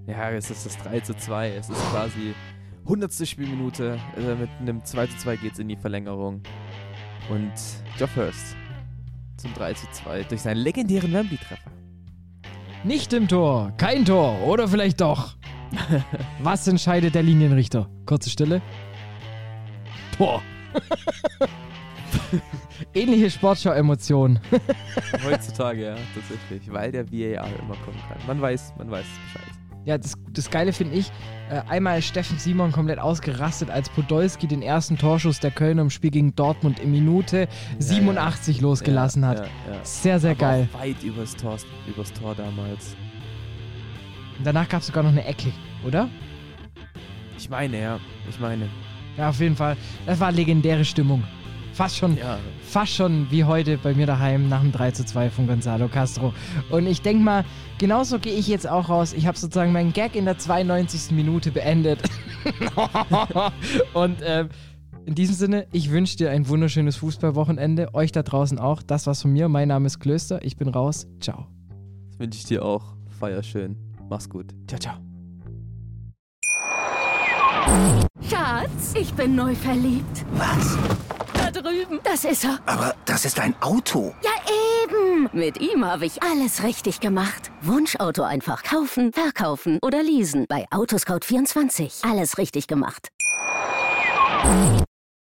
Ja, es ist das 3 zu 2. Es ist quasi 100. Spielminute. Äh, mit einem 2 zu 2 geht es in die Verlängerung. Und Geoff Hurst zum 3 zu 2 durch seinen legendären Wembley-Treffer. Nicht im Tor, kein Tor oder vielleicht doch. Was entscheidet der Linienrichter? Kurze Stille. Tor. Ähnliche Sportschau-Emotionen. Heutzutage, ja, tatsächlich. Weil der VAR immer kommen kann. Man weiß, man weiß Bescheid. Ja, das, das Geile finde ich, äh, einmal ist Steffen Simon komplett ausgerastet, als Podolski den ersten Torschuss der Kölner im Spiel gegen Dortmund in Minute 87 losgelassen ja, hat. Ja, ja. Sehr, sehr Aber geil. Weit übers Tor, übers Tor damals. Und danach gab es sogar noch eine Ecke, oder? Ich meine, ja. Ich meine. Ja, auf jeden Fall. Das war legendäre Stimmung. Fast schon, Ja. fast schon wie heute bei mir daheim nach dem 3 zu 2 von Gonzalo Castro. Und ich denke mal, genauso gehe ich jetzt auch raus. Ich habe sozusagen meinen Gag in der 92. Minute beendet. Und ähm, in diesem Sinne, ich wünsche dir ein wunderschönes Fußballwochenende. Euch da draußen auch. Das war's von mir. Mein Name ist Klöster. Ich bin raus. Ciao. Das wünsche ich dir auch. Feier schön. Mach's gut. Ciao, ciao. Schatz, ich bin neu verliebt. Was? Da drüben. Das ist er. Aber das ist ein Auto. Ja, eben. Mit ihm habe ich alles richtig gemacht. Wunschauto einfach kaufen, verkaufen oder leasen. Bei Autoscout24. Alles richtig gemacht.